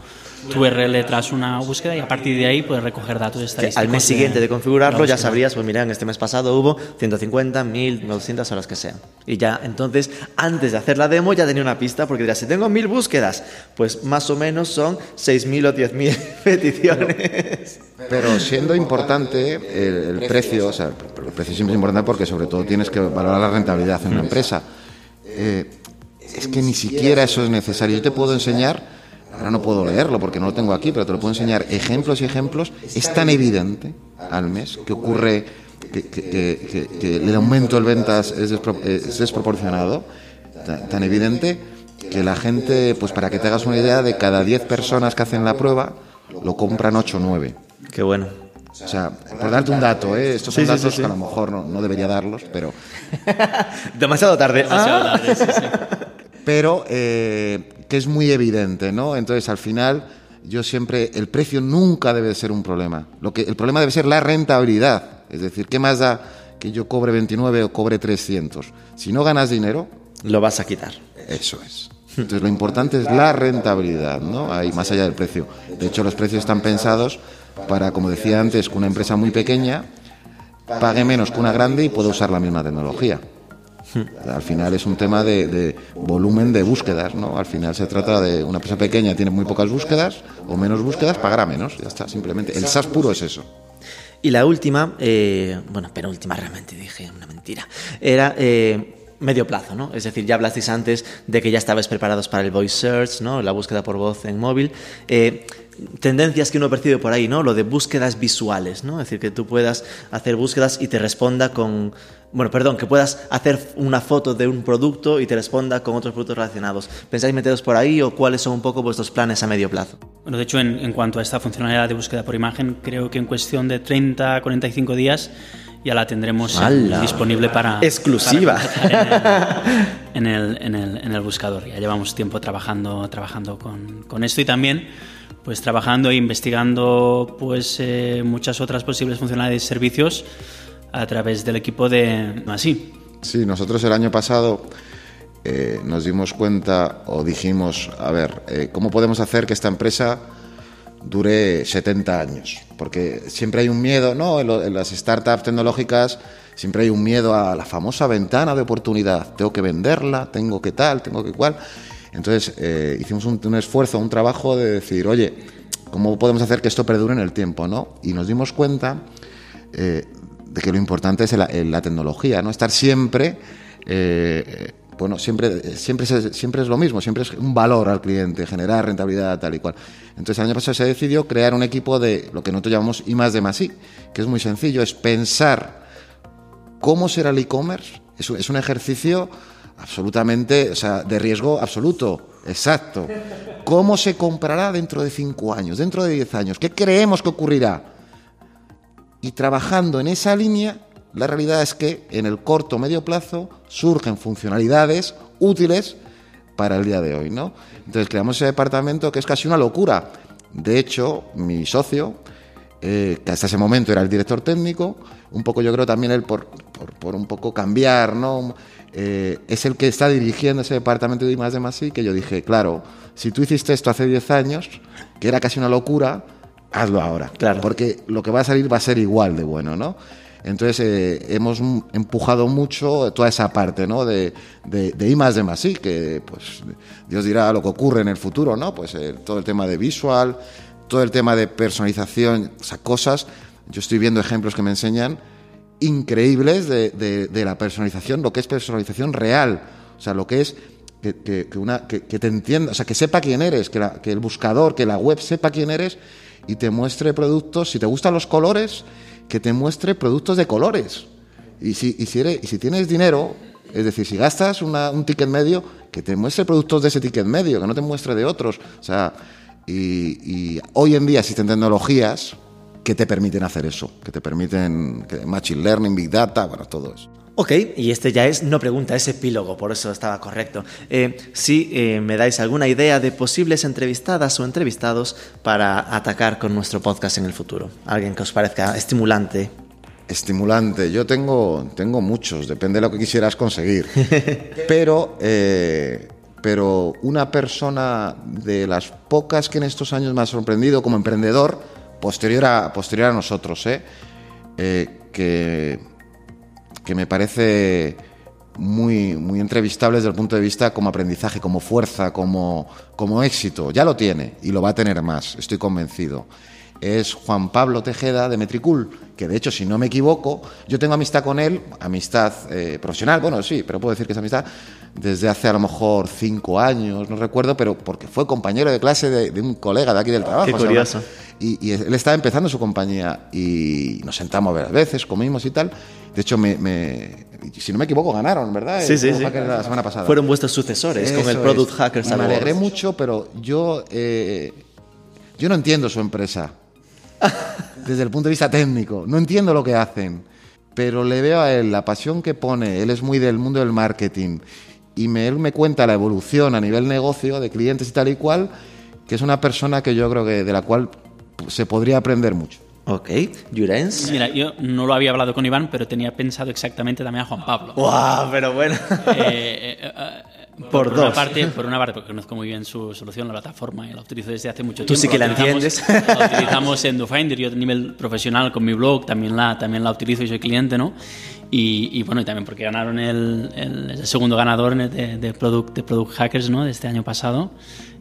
C: tu URL tras una búsqueda y a partir de ahí puedes recoger datos
A: Que
C: estadísticos.
A: al mes siguiente de configurarlo
C: la
A: ya sabrías, pues mira, en este mes pasado hubo 150, 1000, 900 horas que sean. Y ya, entonces, antes de hacer la demo ya tenía una pista porque dirás, si tengo 1000 búsquedas, pues más o menos son 6000 o 10000 <laughs> peticiones.
B: Pero siendo importante el, el precio, o sea, el precio siempre es importante porque sobre todo tienes que valorar la rentabilidad en una empresa. Eh, es que ni siquiera eso es necesario. Yo te puedo enseñar, ahora no puedo leerlo porque no lo tengo aquí, pero te lo puedo enseñar ejemplos y ejemplos. Es tan evidente al mes que ocurre que, que- que- que- que el aumento de ventas es, despro- es desproporcionado, ta- tan evidente que la gente, pues para que te hagas una idea, de cada 10 personas que hacen la prueba, lo compran 8 o 9.
A: Qué bueno.
B: O sea, por darte un dato, ¿eh? estos son
A: Sí,
B: datos
A: sí, sí.
B: que a lo mejor no, no debería darlos, pero, <laughs>
A: Demasiado tarde.
C: Demasiado tarde, sí, sí. <laughs>
B: pero eh, que es muy evidente, ¿no? Entonces, al final, yo siempre, el precio nunca debe ser un problema. Lo que, el problema debe ser la rentabilidad. Es decir, ¿qué más da que yo cobre 29 o cobre 300? Si no ganas dinero,
A: Lo vas a quitar.
B: Eso es. Entonces lo importante es la rentabilidad, ¿no? Ahí más allá del precio. De hecho, los precios están pensados para, como decía antes, que una empresa muy pequeña pague menos que una grande y pueda usar la misma tecnología. Al final es un tema de, volumen de búsquedas, ¿no? Al final se trata de una empresa pequeña tiene muy pocas búsquedas o menos búsquedas, pagará menos, ya está, simplemente. El SaaS puro es eso.
A: Y la última, eh, bueno, penúltima realmente, dije una mentira, era eh, medio plazo, ¿no? Es decir, ya hablasteis antes de que ya estabais preparados para el voice search, ¿no? La búsqueda por voz en móvil. Eh, tendencias que uno percibe por ahí, ¿no? Lo de búsquedas visuales, ¿no? Es decir, que tú puedas hacer búsquedas y te responda con... Bueno, perdón, que puedas hacer una foto de un producto y te responda con otros productos relacionados. ¿Pensáis meteros por ahí o cuáles son un poco vuestros planes a medio plazo?
C: Bueno, de hecho, en, en cuanto a esta funcionalidad de búsqueda por imagen, creo que en cuestión de 30 a 45 días ya la tendremos
A: ¡Hala!
C: disponible para...
A: Exclusiva.
C: para <laughs> en, el, en, el, en, el, buscador. Ya llevamos tiempo trabajando, trabajando con, con esto y también pues trabajando e investigando pues eh, muchas otras posibles funcionalidades y servicios a través del equipo de Masí.
B: Sí, nosotros el año pasado eh, nos dimos cuenta o dijimos, a ver, eh, ¿cómo podemos hacer que esta empresa dure 70 años? Porque siempre hay un miedo, ¿no? En, en las startups tecnológicas siempre hay un miedo a la famosa ventana de oportunidad. Tengo que venderla, tengo que tal, tengo que cual. Entonces eh, hicimos un, esfuerzo, un trabajo de decir, oye, ¿cómo podemos hacer que esto perdure en el tiempo? ¿no? Y nos dimos cuenta eh, de que lo importante es la, tecnología, ¿no? estar siempre, eh, bueno, siempre, siempre, es, siempre es lo mismo, siempre es un valor al cliente, generar rentabilidad tal y cual. Entonces el año pasado se decidió crear un equipo de lo que nosotros llamamos I más de más I, que es muy sencillo, es pensar cómo será el e-commerce, es un ejercicio absolutamente, o sea, de riesgo absoluto, exacto. ¿Cómo se comprará dentro de cinco años, dentro de diez años? ¿Qué creemos que ocurrirá? Y trabajando en esa línea, la realidad es que en el corto o medio plazo surgen funcionalidades útiles para el día de hoy, ¿no? Entonces creamos ese departamento que es casi una locura. De hecho, mi socio, eh, que hasta ese momento era el director técnico, un poco yo creo también él por, por, por un poco cambiar, ¿no? Eh, es el que está dirigiendo ese departamento de más de más que yo dije, claro, si tú hiciste esto hace 10 años, que era casi una locura, hazlo ahora.
A: Claro.
B: Porque lo que va a salir va a ser igual de bueno, ¿no? Entonces eh, hemos empujado mucho toda esa parte, ¿no? De, de, de I más de más que pues Dios dirá lo que ocurre en el futuro, ¿no? Pues eh, todo el tema de visual, todo el tema de personalización, o sea, cosas. Yo estoy viendo ejemplos que me enseñan increíbles de, de, la personalización, lo que es personalización real, o sea, lo que es que, que, que una, que, te entienda, o sea, que sepa quién eres, que, la, que el buscador, que la web sepa quién eres y te muestre productos, si te gustan los colores, que te muestre productos de colores. Y si, y si, eres, y si tienes dinero, es decir, si gastas una, un ticket medio, que te muestre productos de ese ticket medio, que no te muestre de otros. O sea, y hoy en día existen tecnologías que te permiten hacer eso, que te permiten que Machine Learning, Big Data, bueno, todo eso.
A: Ok, y este ya es no pregunta, es epílogo, por eso estaba correcto. Eh, si eh, me dais alguna idea de posibles entrevistadas o entrevistados para atacar con nuestro podcast en el futuro, alguien que os parezca estimulante.
B: Estimulante, yo tengo, tengo muchos, depende de lo que quisieras conseguir. <laughs> pero, eh, pero una persona de las pocas que en estos años me ha sorprendido como emprendedor, posterior a, posterior a nosotros, ¿eh? Eh, que, que, me parece muy, muy entrevistable desde el punto de vista como aprendizaje, como fuerza, como, como éxito. Ya lo tiene y lo va a tener más, estoy convencido. Es Juan Pablo Tejeda de Metricool, que de hecho, si no me equivoco, yo tengo amistad con él, amistad eh, profesional, bueno, sí, pero puedo decir que es amistad, desde hace a lo mejor cinco años, no recuerdo, pero porque fue compañero de clase de, de un colega de aquí del trabajo.
A: Qué curioso.
B: O sea, y, y, él estaba empezando su compañía y nos sentamos a veces, comimos y tal. De hecho, me, me, si no me equivoco, ganaron, ¿verdad?
A: Sí, sí, sí.
B: La semana pasada.
A: Fueron vuestros sucesores Eso con el Product
B: es.
A: Hackers
B: Me
A: Awards.
B: alegré mucho, pero yo, eh, yo no entiendo su empresa. <laughs> Desde el punto de vista técnico. No entiendo lo que hacen. Pero le veo a él la pasión que pone. Él es muy del mundo del marketing. Y me, él me cuenta la evolución a nivel negocio de clientes y tal y cual, que es una persona que yo creo que de la cual se podría aprender mucho.
A: Ok, Jurens.
C: Mira, yo no lo había hablado con Iván, pero tenía pensado exactamente también a Juan Pablo.
A: ¡Wow! Pero bueno.
C: eh, eh, eh,
A: por,
C: por
A: dos.
C: Una parte, por una parte, porque conozco muy bien su solución, la plataforma, y la utilizo desde hace mucho tiempo.
A: Tú sí que la,
C: la
A: entiendes.
C: La utilizamos en DoFinder, yo a nivel profesional con mi blog también la, también la utilizo y soy cliente, ¿no? Y, y bueno, y también porque ganaron el, el, el segundo ganador de, de, product, de Product Hackers, ¿no? De este año pasado.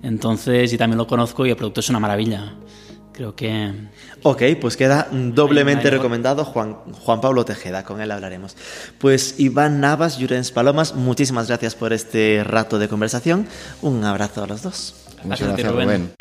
C: Entonces, y también lo conozco y el producto es una maravilla. Creo que...
A: Ok, pues queda doblemente recomendado Juan, Juan Pablo Tejeda, con él hablaremos. Pues Iván Navas, Jurens Palomas, muchísimas gracias por este rato de conversación. Un abrazo a los dos.
B: Muchas gracias, Rubén.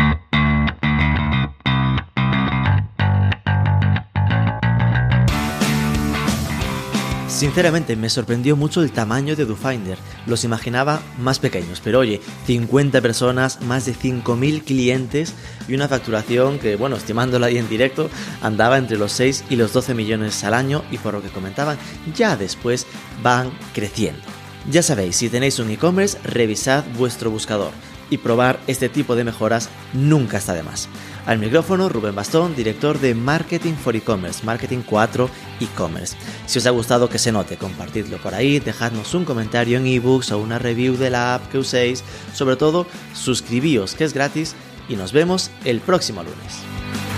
A: Sinceramente me sorprendió mucho el tamaño de DoFinder, los imaginaba más pequeños, pero oye, 50 personas, más de 5.000 clientes y una facturación que, bueno, estimándola ahí en directo, andaba entre los 6 y los 12 millones al año y por lo que comentaban, ya después van creciendo. Ya sabéis, si tenéis un e-commerce, revisad vuestro buscador y probar este tipo de mejoras nunca está de más. Al micrófono, Rubén Bastón, director de Marketing for E-Commerce, Marketing 4 E-Commerce. Si os ha gustado que se note, compartidlo por ahí, dejadnos un comentario en ebooks o una review de la app que uséis. Sobre todo, suscribíos, que es gratis, y nos vemos el próximo lunes.